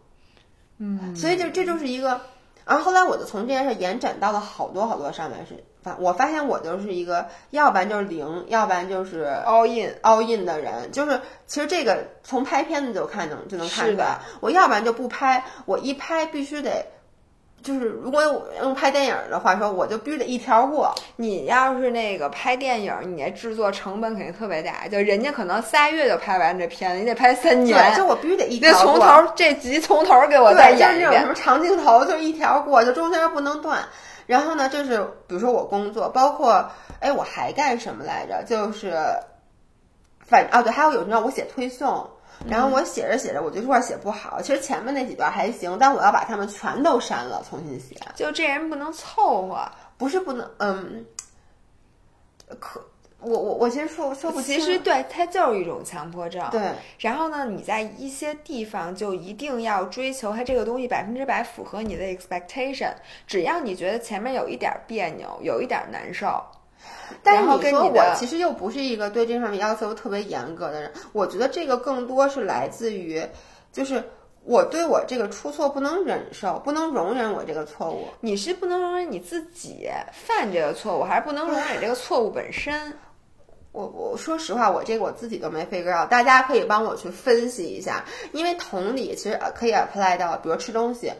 嗯，所以就这就是一个。然后后来我就从这件事延展到了好多好多上面是，发我发现我就是一个，要不然就是零，要不然就是
all
in，all in 的人，就是其实这个从拍片子就看能就能看出来。我要不然就不拍，我一拍必须得，就是如果用拍电影的话说，我就必须得一条过。
你要是那个拍电影，你那制作成本肯定特别大，就人家可能仨月就拍完这片子，你得拍三年，
对，就我必须得一
得
条过。
从头这集从头给我再演一遍
那种什么。长镜头，就是一条过，就中间不能断。然后呢，就是比如说我工作，包括哎，我还干什么来着？就是反哦，对，还有有时候我写推送。然后我写着写着，我就这块写不好。其实前面那几段还行，但我要把它们全都删了，重新写。
就这人不能凑合。
不是不能，嗯，可我我我其实说说不清。
其实对它就是一种强迫症。
对，
然后呢，你在一些地方就一定要追求它这个东西百分之百符合你的 expectation。只要你觉得前面有一点别扭，有一点难受，
但是你说我其实又不是一个对这方面要求特别严格的人，我觉得这个更多是来自于，就是我对我这个出错不能忍受，不能容忍我这个错误。
你是不能容忍你自己犯这个错误，还是不能容忍这个错误本身？
我我说实话，我这个我自己都没 figure out，大家可以帮我去分析一下，因为同理其实可以 apply 到，比如吃东西。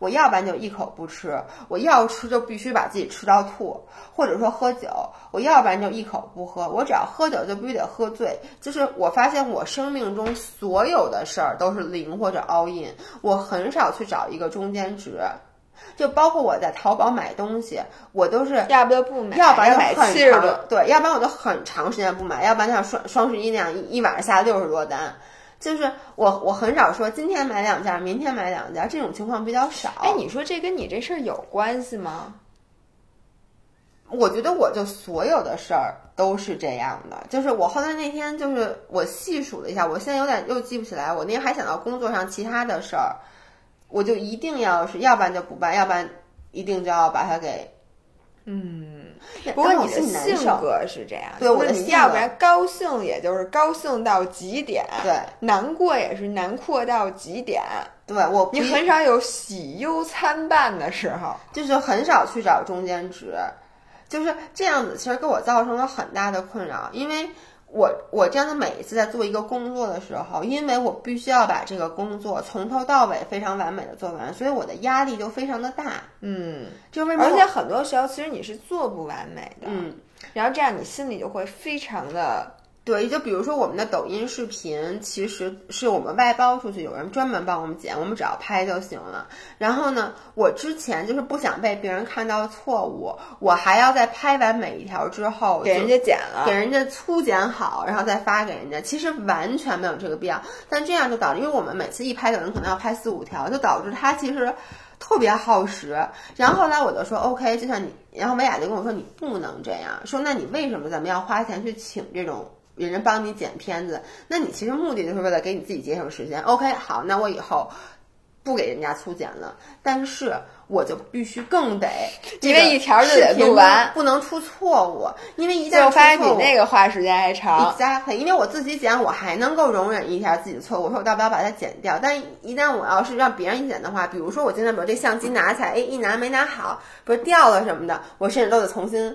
我要不然就一口不吃，我要吃就必须把自己吃到吐，或者说喝酒，我要不然就一口不喝，我只要喝酒就必须得喝醉。就是我发现我生命中所有的事儿都是零或者 all in，我很少去找一个中间值。就包括我在淘宝买东西，我都是
要不就不买，
要不然就
买
很
七十
对，要不然我就很长时间不买，要不然像双双十一那样一一晚上下六十多单。就是我我很少说今天买两件，明天买两件，这种情况比较少。
哎，你说这跟你这事儿有关系吗？
我觉得我就所有的事儿都是这样的，就是我后来那天就是我细数了一下，我现在有点又记不起来，我那天还想到工作上其他的事儿，我就一定要是，要不然就不办，要不然一定就要把它给。
嗯，
不
不过你的性，格是这样，
对我的性格
要不然高兴，也就是高兴到极点；
对
难过也是难过到极点。
对，我
你很少有喜忧参半的时候。
就是很少去找中间值，就是这样子，其实给我造成了很大的困扰，因为我我这样的每一次在做一个工作的时候，因为我必须要把这个工作从头到尾非常完美的做完，所以我的压力就非常的大。
嗯，
就为什么
而且很多时候其实你是做不完美的，
嗯，
然后这样你心里就会非常的
对，就比如说我们的抖音视频，其实是我们外包出去，有人专门帮我们剪，我们只要拍就行了。然后呢，我之前就是不想被别人看到错误，我还要在拍完每一条之后
给人家剪了，
给人家粗剪好，然后再发给人家，其实完全没有这个必要。但这样就导致，因为我们每次一拍，有人可能要拍四五条，就导致他其实特别耗时。然后后来我就说 OK，就像你，然后维雅就跟我说你不能这样，说那你为什么咱们要花钱去请这种？人家帮你剪片子，那你其实目的就是为了给你自己节省时间。OK，好，那我以后不给人家粗剪了，但是我就必须更得，
因为一条就得录完，
不能出错误。因为一旦
发现比
出错误
那个花时间还长。
Exactly，因为我自己剪，我还能够容忍一下自己的错误，我说我要不要把它剪掉？但一旦我要是让别人剪的话，比如说我今天把这相机拿起来，哎，一拿没拿好，不是掉了什么的，我甚至都得重新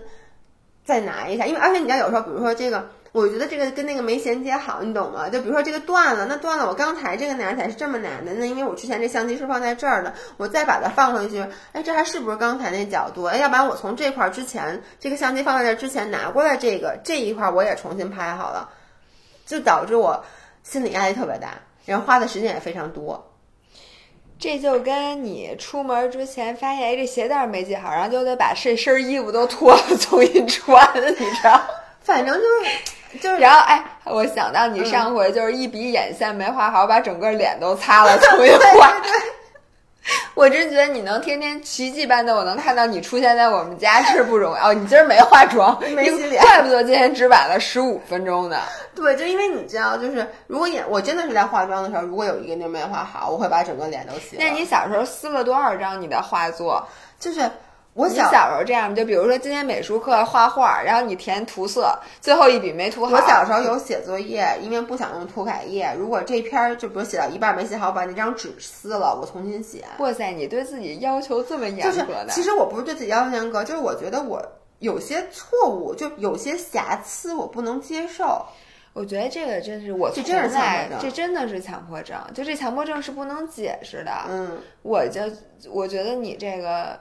再拿一下。因为而且你知道，有时候比如说这个。我觉得这个跟那个没衔接好，你懂吗？就比如说这个断了，那断了，我刚才这个拿起来是这么拿的，那因为我之前这相机是放在这儿的，我再把它放回去，哎，这还是不是刚才那角度？哎，要不然我从这块儿之前这个相机放在这儿之前拿过来这个这一块儿我也重新拍好了，就导致我心理压力特别大，然后花的时间也非常多。
这就跟你出门之前发现，哎，这鞋带没系好，然后就得把这身衣服都脱了重新穿，你知道？
反正就是就是，
然后哎，我想到你上回就是一笔眼线没画好，把整个脸都擦了，重新画。我真觉得你能天天奇迹般的，我能看到你出现在我们家是不容易哦。你今儿没化妆，
没洗脸
怪不得今天只晚了十五分钟呢。
对，就因为你知道，就是如果眼我真的是在化妆的时候，如果有一个地儿没画好，我会把整个脸都洗了。
那你小时候撕了多少张你的画作？
就是我
你小时候这样？就比如说今天美术课画画，然后你填涂色，最后一笔没涂好。
我小时候有写作业，因为不想用涂改液，如果这篇儿就比如写到一半没写好，我把那张纸撕了，我重新写。
哇塞，你对自己要求这么严
就是
格的？
其实我不是对自己要求严格，就是我觉得我有些错误，就有些瑕疵，我不能接受。
我觉得这个真是我从来，
症
这真的是强迫症，就这强迫症是不能解释的。
嗯，
我就我觉得你这个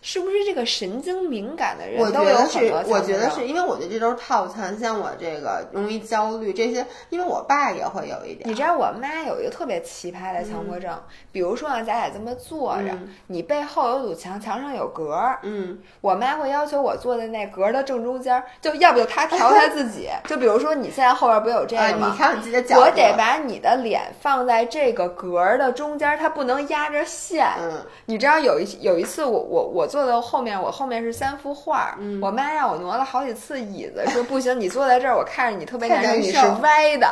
是不是这个神经敏感的人
我觉
都有
得是
很多
我觉得是因为我觉得这都是套餐，像我这个容易焦虑这些，因为我爸也会有一点。
你知道我妈有一个特别奇葩的强迫症，比如说啊，咱俩这么坐着，
嗯
你背后有堵墙，墙上有格儿，
嗯，
我妈会要求我坐在那格儿的正中间儿，就要不就她调她自己，就比如说你现在后边不有这
啊，
个吗？
你调你自己的角度，
我得把你的脸放在这个格儿的中间儿，它不能压着线。
嗯
你知道有一有一次我我我坐在后面，我后面是三幅画我妈让我挪了好几次椅子，说不行，你坐在这儿，我看着你特别
太
难受，你是歪的，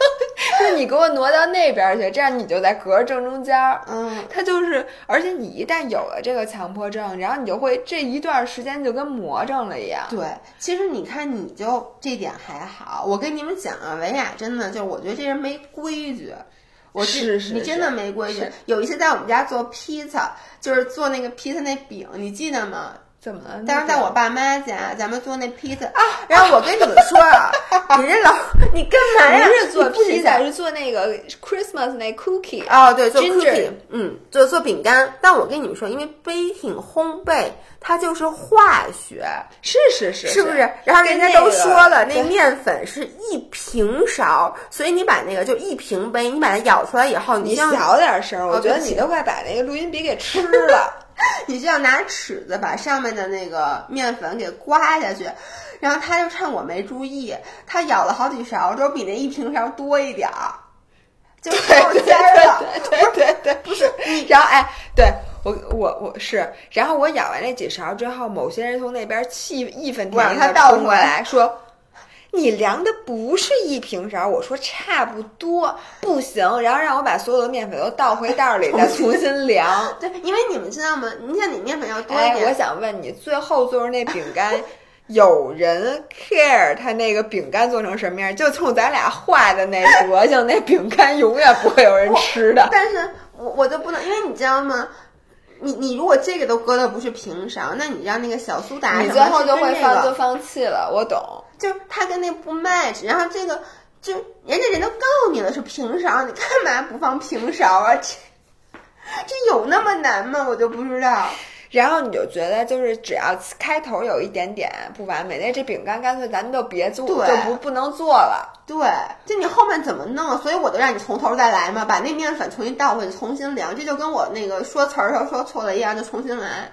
就你给我挪到那边儿去，这样你就在格儿正中间儿。
嗯，
他就是，而且你一旦有了这个强迫症，然后你就会这一段时间就跟魔怔了一样。
对，其实你看，你就这点还好。我跟你们讲啊，维亚真的就是，我觉得这人没规矩。我
是
你真的没规矩。有一次在我们家做披萨，就是做那个披萨那饼，你记得吗？
怎么了？
当时在我爸妈家，咱们做那披萨啊，然后我跟你们说啊，你这老你干嘛呀？
不是做披萨，是做那个 Christmas 那 cookie。
哦，对，做 cookie，嗯，做做饼干。但我跟你们说，因为 baking 烘焙它就是化学，
是是是，
是不是？然后人家都说了，那面粉是一平勺，所以你把那个就一平杯，你把它舀出来以后，
你小点声，我觉得你都快把那个录音笔给吃了。
你就要拿尺子把上面的那个面粉给刮下去，然后他就趁我没注意，他舀了好几勺，都比那一平勺多一点儿，就
对对
靠尖儿了。
对对对对，不是。然后哎，对我我我是，然后我舀完那几勺之后，某些人从那边气义愤填膺的
他倒
冲过
来
说。你量的不是一平勺，我说差不多，不行，然后让我把所有的面粉都倒回袋儿里，再重新 量。
对，因为你们知道吗？你像你面粉要多一
哎，
点，
我想问你，最后做出那饼干，有人 care 他那个饼干做成什么样？就冲咱俩画的那德行，那饼干永远不会有人吃的。
但是我我就不能，因为你知道吗？你你如果这个都搁的不是平勺，那你让那个小苏打
你最后就会放就放弃了，我懂。
就是它跟那不 match，然后这个就人家人都告诉你了是平勺，你干嘛不放平勺啊？这这有那么难吗？我就不知道。
然后你就觉得，就是只要开头有一点点不完美，那这饼干干脆咱们就别做，
对
就不不能做了。
对，就你后面怎么弄？所以我就让你从头再来嘛，把那面粉重新倒回去，重新量。这就跟我那个说词儿时候说错了一样，就重新来。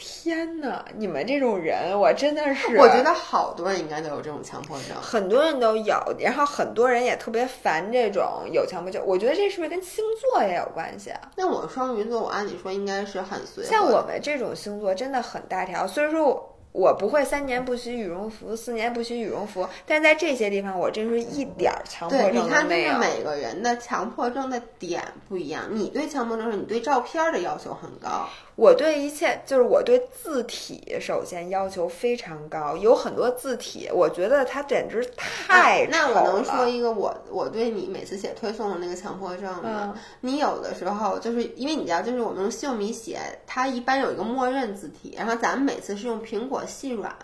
天哪，你们这种人，我真的是，
我觉得好多人应该都有这种强迫症。
很多人都有，然后很多人也特别烦这种有强迫症。我觉得这是不是跟星座也有关系啊？
那我双鱼座，我按理说应该是很随和。
像我们这种星座真的很大条，所以说我我不会三年不洗羽绒服，四年不洗羽绒服，但在这些地方我真是一点儿强迫，症都
你看，就
没有。
是每个人的强迫症的点不一样。你对强迫症是你对照片的要求很高，
我对一切就是我对字体首先要求非常高，有很多字体，我觉得它简直太丑
那我能说一个我我对你每次写推送的那个强迫症吗？
嗯
你有的时候就是因为你知道，就是我们用秀米写，它一般有一个默认字体，然后咱们每次是用苹果细软，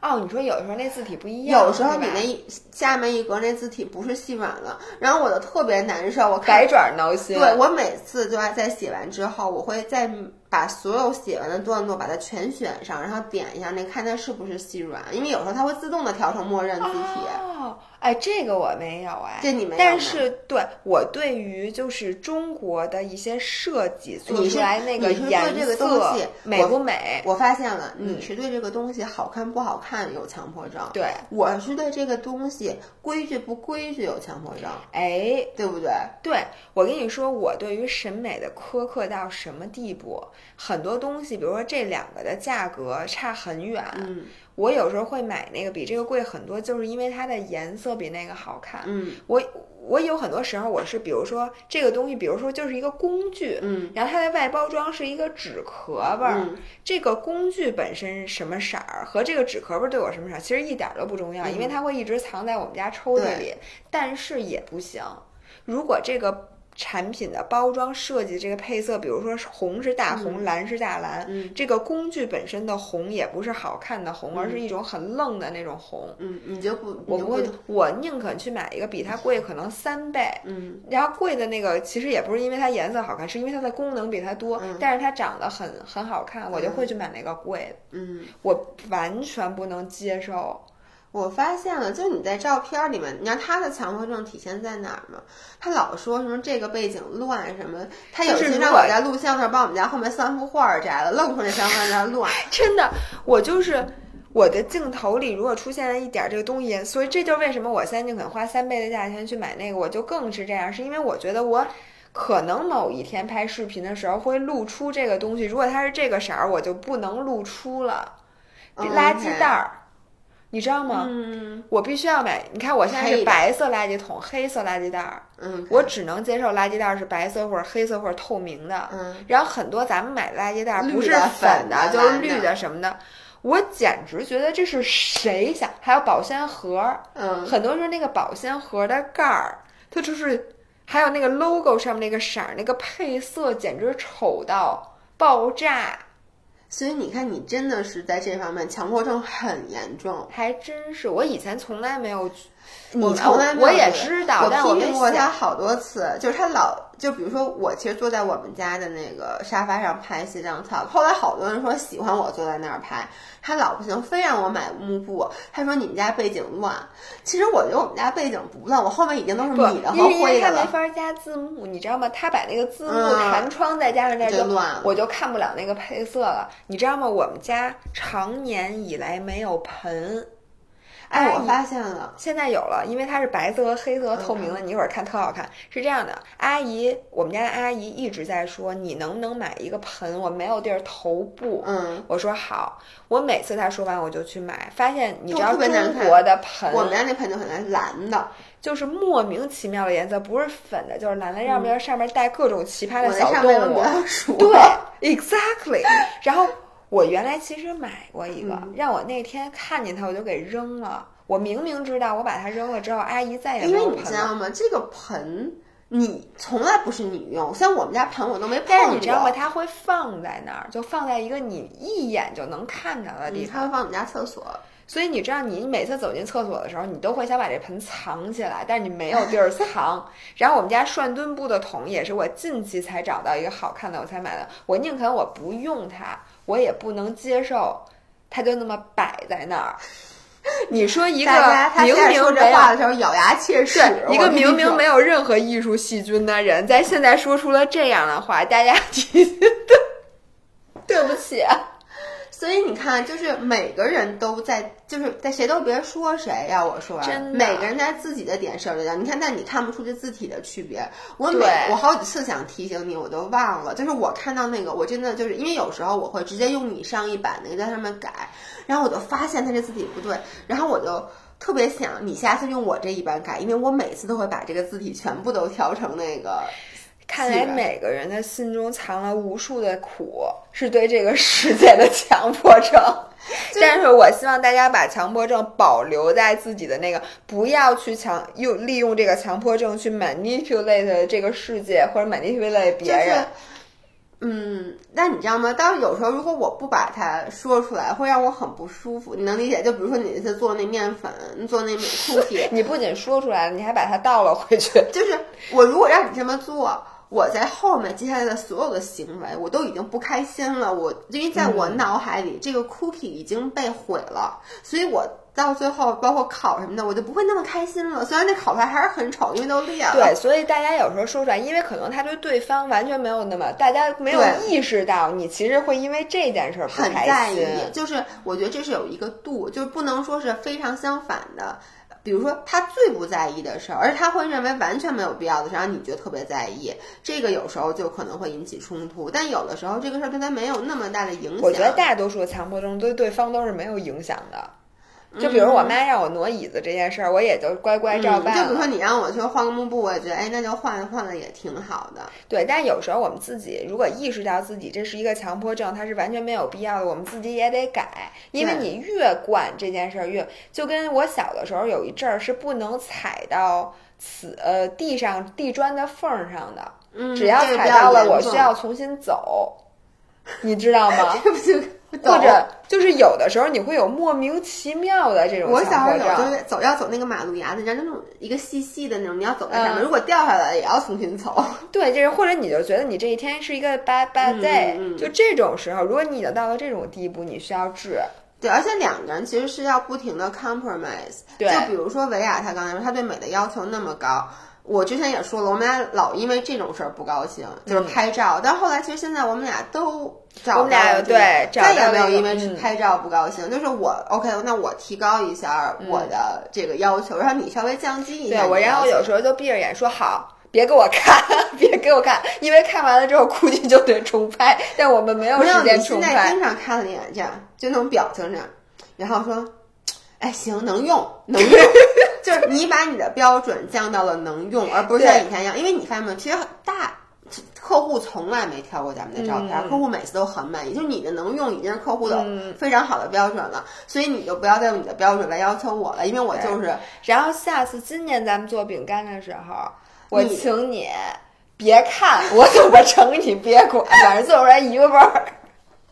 哦，你说有时候那字体不一样，
有时候你那一下面一格那字体不是细软了，然后我就特别难受，我看
百爪挠心。
对我每次就要在写完之后，我会再把所有写完的段落把它全选上，然后点一下那看它是不是细软，因为有时候它会自动的调成默认字体。
哦，哎，这个我没有哎，
这你没有
但是对我对于就是中国的一些设计做出来那
个东
色
西
美不美？
我发现了，
嗯
你是对这个东西好看不好看有强迫症，
对，
我是对这个东西规矩不规矩有强迫症，
哎，
对不对？
对我跟你说，我对于审美的苛刻到什么地步？很多东西，比如说这两个的价格差很远，
嗯。
我有时候会买那个比这个贵很多，就是因为它的颜色比那个好看。
嗯。
我我有很多时候我是，比如说这个东西，比如说就是一个工具，
嗯。
然后它的外包装是一个纸壳儿，
嗯。
这个工具本身什么色儿和这个纸壳儿对我什么色儿，其实一点儿都不重要，因为它会一直藏在我们家抽屉
对。
里。但是也不行，如果这个产品的包装设计这个配色，比如说是红是大红，蓝是大蓝，
嗯
这个工具本身的红也不是好看的红，而是一种很愣的那种红。
嗯，你就不，
我不会我宁肯去买一个比它贵可能三倍，
嗯
然后贵的那个其实也不是因为它颜色好看，是因为它的功能比它多，
嗯
但是它长得很很好看，我就会去买那个贵的。
嗯。
我完全不能接受。
我发现了，就是你在照片里面，你知道他的强迫症体现在哪儿吗？他老说什么这个背景乱什么，他有一
就是如果
次让我在录像的时候把我们家后面三幅画儿摘了，愣说那三幅画在那儿乱。
真的，我就是我的镜头里如果出现了一点儿这个东西，所以这就是为什么我现在宁肯花三倍的价钱去买那个，我就更是这样，是因为我觉得我。可能某一天拍视频的时候会露出这个东西，如果它是这个色儿，我就不能露出了。
嗯
垃圾袋儿，你知道吗？
嗯
我必须要买。你看，我现在是白色垃圾桶，黑色垃圾袋儿，
嗯，
我只能接受垃圾袋儿是白色或者黑色或者透明的。
嗯
然后很多咱们买的垃圾袋儿不是粉
粉的
就是绿的什么的，我简直觉得这是谁想？还有保鲜盒儿，
嗯
很多时候那个保鲜盒的盖儿，它就是还有那个 logo 上面那个色儿，那个配色简直丑到爆炸。
所以你看，你真的是在这方面强迫症很严重。
还真是，我以前从来没有，
你
我
从来没有
我也知道，但
我批评过他。好多次，就是他老就比如说我其实坐在我们家的那个沙发上拍西藏 talk，后来好多人说喜欢我坐在那儿拍，他老不行，非让我买幕布，他说你们家背景乱，其实我觉得我们家背景不乱，我后面已经都是
不，
米的和灰的了。
他没法加字幕，你知道吗？他把那个字幕
嗯
弹窗再加上这就
就乱了
我就看不了那个配色了。你知道吗？我们家常年以来没有盆，
哎，我发现了，
现在有了，因为它是白色和黑色和透明的，你一会儿看特好看。是这样的，阿姨，我们家的阿姨一直在说，你能不能买一个盆？我没有地儿投布。
嗯，
我说好，我每次她说完我就去买，发现你知道中国的盆，
我们家那盆就很难蓝的，
就是莫名其妙的颜色，不是粉的，就是蓝的，要不然上面带各种奇葩的小动物。对，exactly。然后我原来其实买过一个，
嗯
让我那天看见它我就给扔了。我明明知道我把它扔了之后，阿姨再也
因为你
没有盆了。
知道吗？这个盆你从来不是你用，像我们家盆我都没碰过。
但是你知道吗？它会放在那儿，就放在一个你一眼就能看着的地方。
你它会放我们家厕所，
所以你知道，你每次走进厕所的时候，你都会想把这盆藏起来，但是你没有地儿藏。然后我们家涮墩布的桶也是我近期才找到一个好看的，我才买的。我宁肯我不用它，我也不能接受它就那么摆在那儿。你说一个明明说
话的时候咬牙切齿，
一个明明没
有。
任何艺术细菌的人，在现在说出了这样的话，大家 提醒 对不起。
所以你看，就是每个人都在，就是在谁都别说谁呀、我说，
真的
每个人在自己的点设置上，你看，但你看不出这字体的区别。我每我好几次想提醒你，我都忘了。就是我看到那个，我真的就是因为有时候我会直接用你上一版那个在上面改，然后我就发现它这字体不对，然后我就。特别想你下次用我这一版改，因为我每次都会把这个字体全部都调成那个
看来每个人的心中藏了无数的苦，是对这个世界的强迫症。但是我希望大家把强迫症保留在自己的那个，不要去强用利用这个强迫症去 manipulate 这个世界或者 manipulate 别人。
就是嗯，但你知道吗？当时有时候如果我不把它说出来，会让我很不舒服。你能理解？就比如说你那次做那面粉，做那库体，
你不仅说出来了，你还把它倒了回去。
就是我如果让你这么做，我在后面接下来的所有的行为，我都已经不开心了。我因为在我脑海里，这个 cookie 已经被毁了，所以我到最后包括烤什么的，我就不会那么开心了。虽然那烤出来还是很丑，因为都裂了。
对，所以大家有时候说出来，因为可能他对对方完全没有那么，大家没有意识到，你其实会因为这件事儿不
很
开
在意
心。，
就是我觉得这是有一个度，就是不能说是非常相反的。比如说他最不在意的事儿，而他会认为完全没有必要的事儿，然后你就特别在意，这个有时候就可能会引起冲突。但有的时候这个事儿对他没有那么大的影响。
我觉得大多数强迫症对对方都是没有影响的。就比如我妈让我挪椅子这件事儿，我也就乖乖照办
嗯。就比如。说你让我去换个幕布，我也觉得哎，那就换换了也挺好的。
对，但有时候我们自己如果意识到自己这是一个强迫症，它是完全没有必要的，我们自己也得改。因为你越惯这件事儿越，就跟我小的时候有一阵儿是不能踩到瓷呃地上地砖的缝儿上的，
嗯，
只要踩到了，我需要重新走，你知道 吗？或者就是有的时候你会有莫名其妙的这种
我小
强迫
时候有，就。是走要走那个马路牙子，你知道那种一个细细的那种，你要走在上面，
嗯
如果掉下来也要重新走。
对，就是或者你就觉得你这一天是一个 bad bad
嗯
day，、
嗯嗯
就这种时候，如果你已经到了这种地步，你需要治。
对，而且两个人其实是要不停的 compromise。
对
就比如说维亚，她刚才说她对美的要求那么高，我之前也说了，我们俩老因为这种事儿不高兴，就是拍照。但后来其实现在我们俩都找
我们俩
了这个
对
再也没有因为
嗯
拍照不高兴，就是我 OK，那我提高一下我的这个要求，然后你稍微降低一下
对我。然后有时候就闭着眼说好。别给我看，别给我看，因为看完了之后估计就得重拍，但我们没有时间
你
重拍
现在经。常看了脸这样，就那种表情这样，然后说，哎，行，能用，能用，就是你把你的标准降到了能用，而不是像以前一样，因为你发现没有，其实大。客户从来没挑过咱们的照片，
嗯
客户每次都很满意，就是你的能用已经是客户的
嗯
非常好的标准了，所以你就不要再用你的标准来要求我了，因为我就是
然后下次今年咱们做饼干的时候，我请你别看我怎么盛，你别管，反正做出来一个味儿。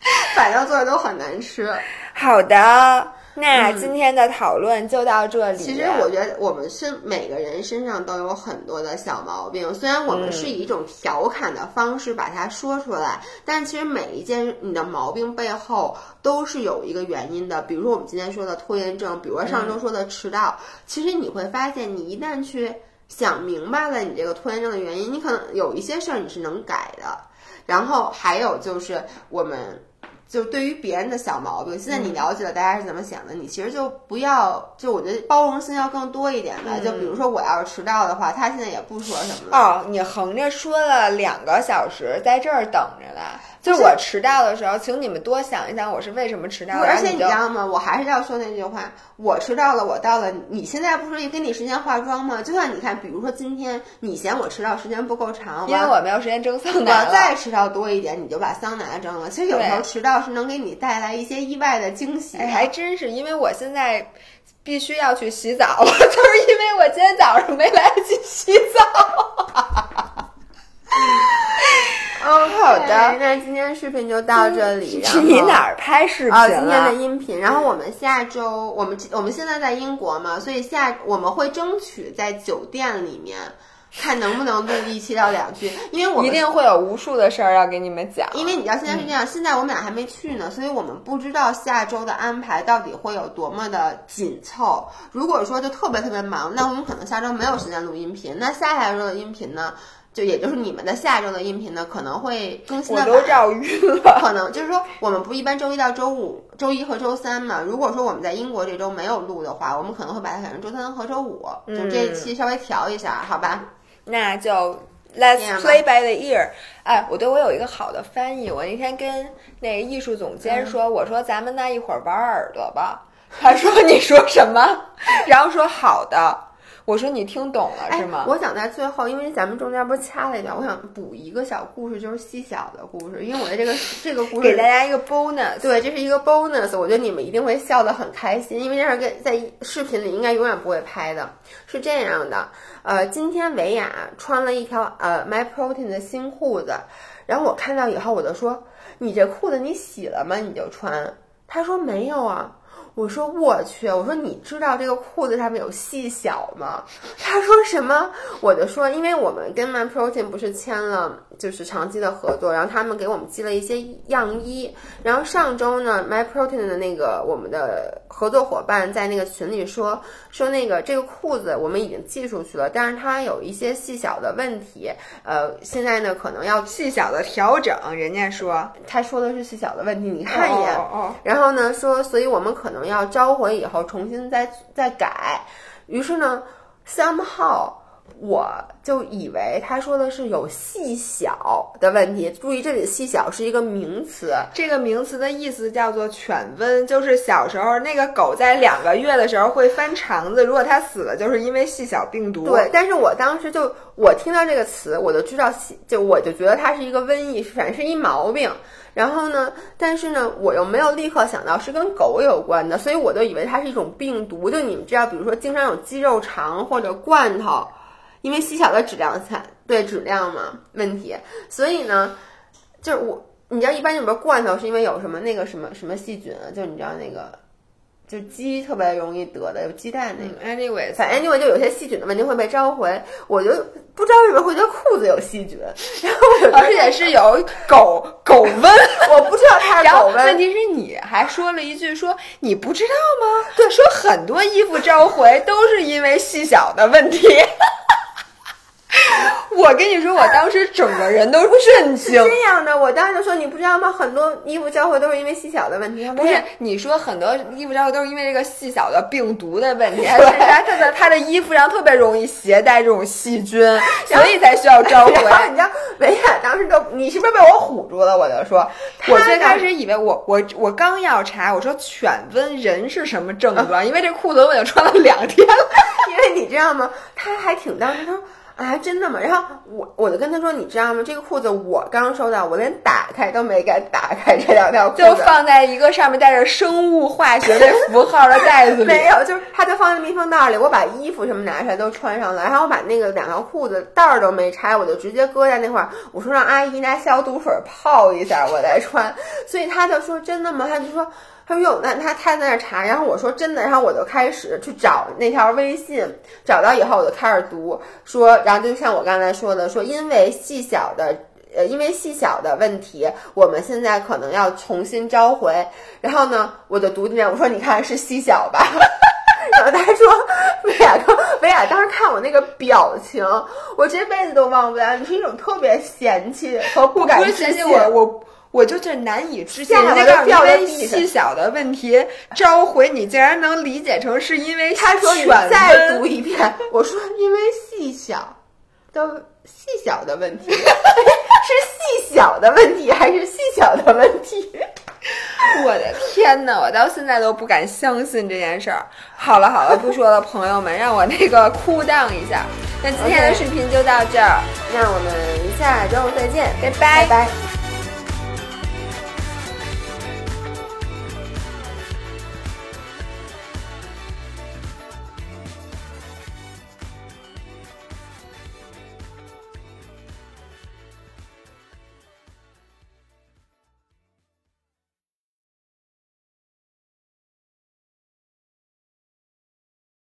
反正做的都很难吃。
好的，那今天的讨论就到这里。
嗯其实我觉得我们身每个人身上都有很多的小毛病，虽然我们是以一种调侃的方式把它说出来，但其实每一件你的毛病背后都是有一个原因的。比如说我们今天说的拖延症，比如说上周说的迟到，其实你会发现，你一旦去想明白了你这个拖延症的原因，你可能有一些事儿你是能改的。然后还有就是我们就对于别人的小毛病，现在你了解了大家是怎么想的，你其实就不要，就我觉得包容心要更多一点吧。就比如说我要是迟到的话，他现在也不说什么了。
哦，你横着说了两个小时，在这儿等着呢。就是我迟到的时候，请你们多想一想我是为什么迟到。
而且你知道吗？我还是要说那句话，我迟到了，我到了。你现在不是给你时间化妆吗？就算你看，比如说今天你嫌我迟到时间不够长，
因为我没有时间蒸桑拿
我。再迟到多一点，你就把桑拿蒸了。其实有时候迟到是能给你带来一些意外的惊喜
还真是，因为我现在必须要去洗澡了，就是因为我今天早上没来得及洗澡。
哦，
好的
那今天视频就到这里。然后
你哪儿拍视频
啊，今天的？音频。然后我们下周，我们我们现在在英国嘛，所以下我们会争取在酒店里面看能不能录一期到两句，因为我
一定会有无数的事儿要给你们讲。
因为你知道现在是这样，现在我们俩还没去呢，所以我们不知道下周的安排到底会有多么的紧凑。如果说就特别特别忙，那我们可能下周没有时间录音频。那下下周的音频呢，就也就是你们的下周的音频呢，可能会更新
我
的晚。
都绕晕了。
可能就是说，我们不一般周一到周五、周一和周三嘛？如果说我们在英国这周没有录的话，我们可能会把它改成周三和周五，就这一期稍微调一下，好吧？
那就 Let's play by the ear。哎，我对我有一个好的翻译。我那天跟那个艺术总监说，我说咱们那一会儿玩耳朵吧。他说你说什么？然后说好的。我说你听懂了是吗？
哎？我想在最后，因为咱们中间不是掐了一段，我想补一个小故事，就是细小的故事，因为我的这个 这个故事给
大家一个 bonus。
对，这是一个 bonus，我觉得你们一定会笑得很开心，因为这是跟在视频里应该永远不会拍的。是这样的，呃，今天维亚穿了一条呃 My Protein 的新裤子，然后我看到以后我就说：“你这裤子你洗了吗？你就穿？”他说：“没有啊。”我说我去，我说你知道这个裤子上面有细小吗？他说什么？我就说，因为我们跟 My Protein 不是签了就是长期的合作，然后他们给我们寄了一些样衣，然后上周呢，My Protein 的那个我们的合作伙伴在那个群里说说那个这个裤子我们已经寄出去了，但是它有一些细小的问题，呃，现在呢可能要
细小的调整，人家说
他说的是细小的问题，你看一眼。然后呢，说，所以我们可能要召回以后重新再再改。于是呢，somehow 我就以为他说的是有细小的问题。注意，这里的细小是一个名词。
这个名词的意思叫做犬瘟，就是小时候那个狗在两个月的时候会翻肠子，如果它死了，就是因为细小病毒。
对，但是我当时就我听到这个词，我就知道细，就我就觉得它是一个瘟疫，反正是一毛病。然后呢，但是呢，我又没有立刻想到是跟狗有关的，所以我就以为它是一种病毒。就你们知道，比如说经常有鸡肉肠或者罐头，因为细小的质量产对质量嘛问题，所以呢，就是我你知道一般里边罐头是因为有什么那个什么什么细菌啊？就你知道那个，就鸡特别容易得的，有鸡蛋那个。
嗯，anyways，
反正 anyway 就有些细菌的问题会被召回，我就不知道为什么会觉得裤子有细菌，然后我
而且是有狗 狗瘟。
我不知道它是狗瘟，
问题是你还说了一句说你不知道吗？对，说很多衣服召回都是因为细小的问题。我跟你说，我当时整个人都震惊。
这样的，我当时就说你不知道吗？很多衣服交货都是因为细小的问题，
不是你说很多衣服交货都是因为这个细小的病毒的问题，还是他他的他的衣服上特别容易携带这种细菌，所以才需要 召回。
然后你知道维亚当时都你是不是被我唬住了？我就说，
我最开始以为我我我刚要查，我说犬瘟人是什么症状？因为这裤子我已经穿了两天了。
因为你知道吗？他还挺当时他说啊，真的吗？然后我我就跟他说，你知道吗？这个裤子我刚收到，我连打开都没敢打开这两条裤子，
就放在一个上面带着生物化学的符号的袋子里。
没有，就是他就放在密封袋里，我把衣服什么拿出来都穿上了，然后我把那个两条裤子袋儿都没拆，我就直接搁在那块儿。我说让阿姨拿消毒水泡一下，我再穿。所以他就说真的吗？他就说。他说哟，那他他在那查，然后我说真的，然后我就开始去找那条微信，找到以后我就开始读，说，然后就像我刚才说的，说因为细小的呃，因为细小的问题，我们现在可能要重新召回。然后呢，我就读进来，我说你看是细小吧。然后他说，维亚说，维亚当时看我那个表情，我这辈子都忘不了。你是一种特别嫌弃和不敢
嫌
信。
我，我我就是难以置信，
下巴都
人家告诉
掉在
因为细小的问题召回，你竟然能理解成是因为
他说你再读一遍，我说因为细小的细小的问题，是细小的问题还是细小的问题？
我的天呐，我到现在都不敢相信这件事儿。好了好了，不说了，朋友们，让我那个 cool down 一下。那今天的视频就到这儿，
那我们下周再见，
拜拜
拜拜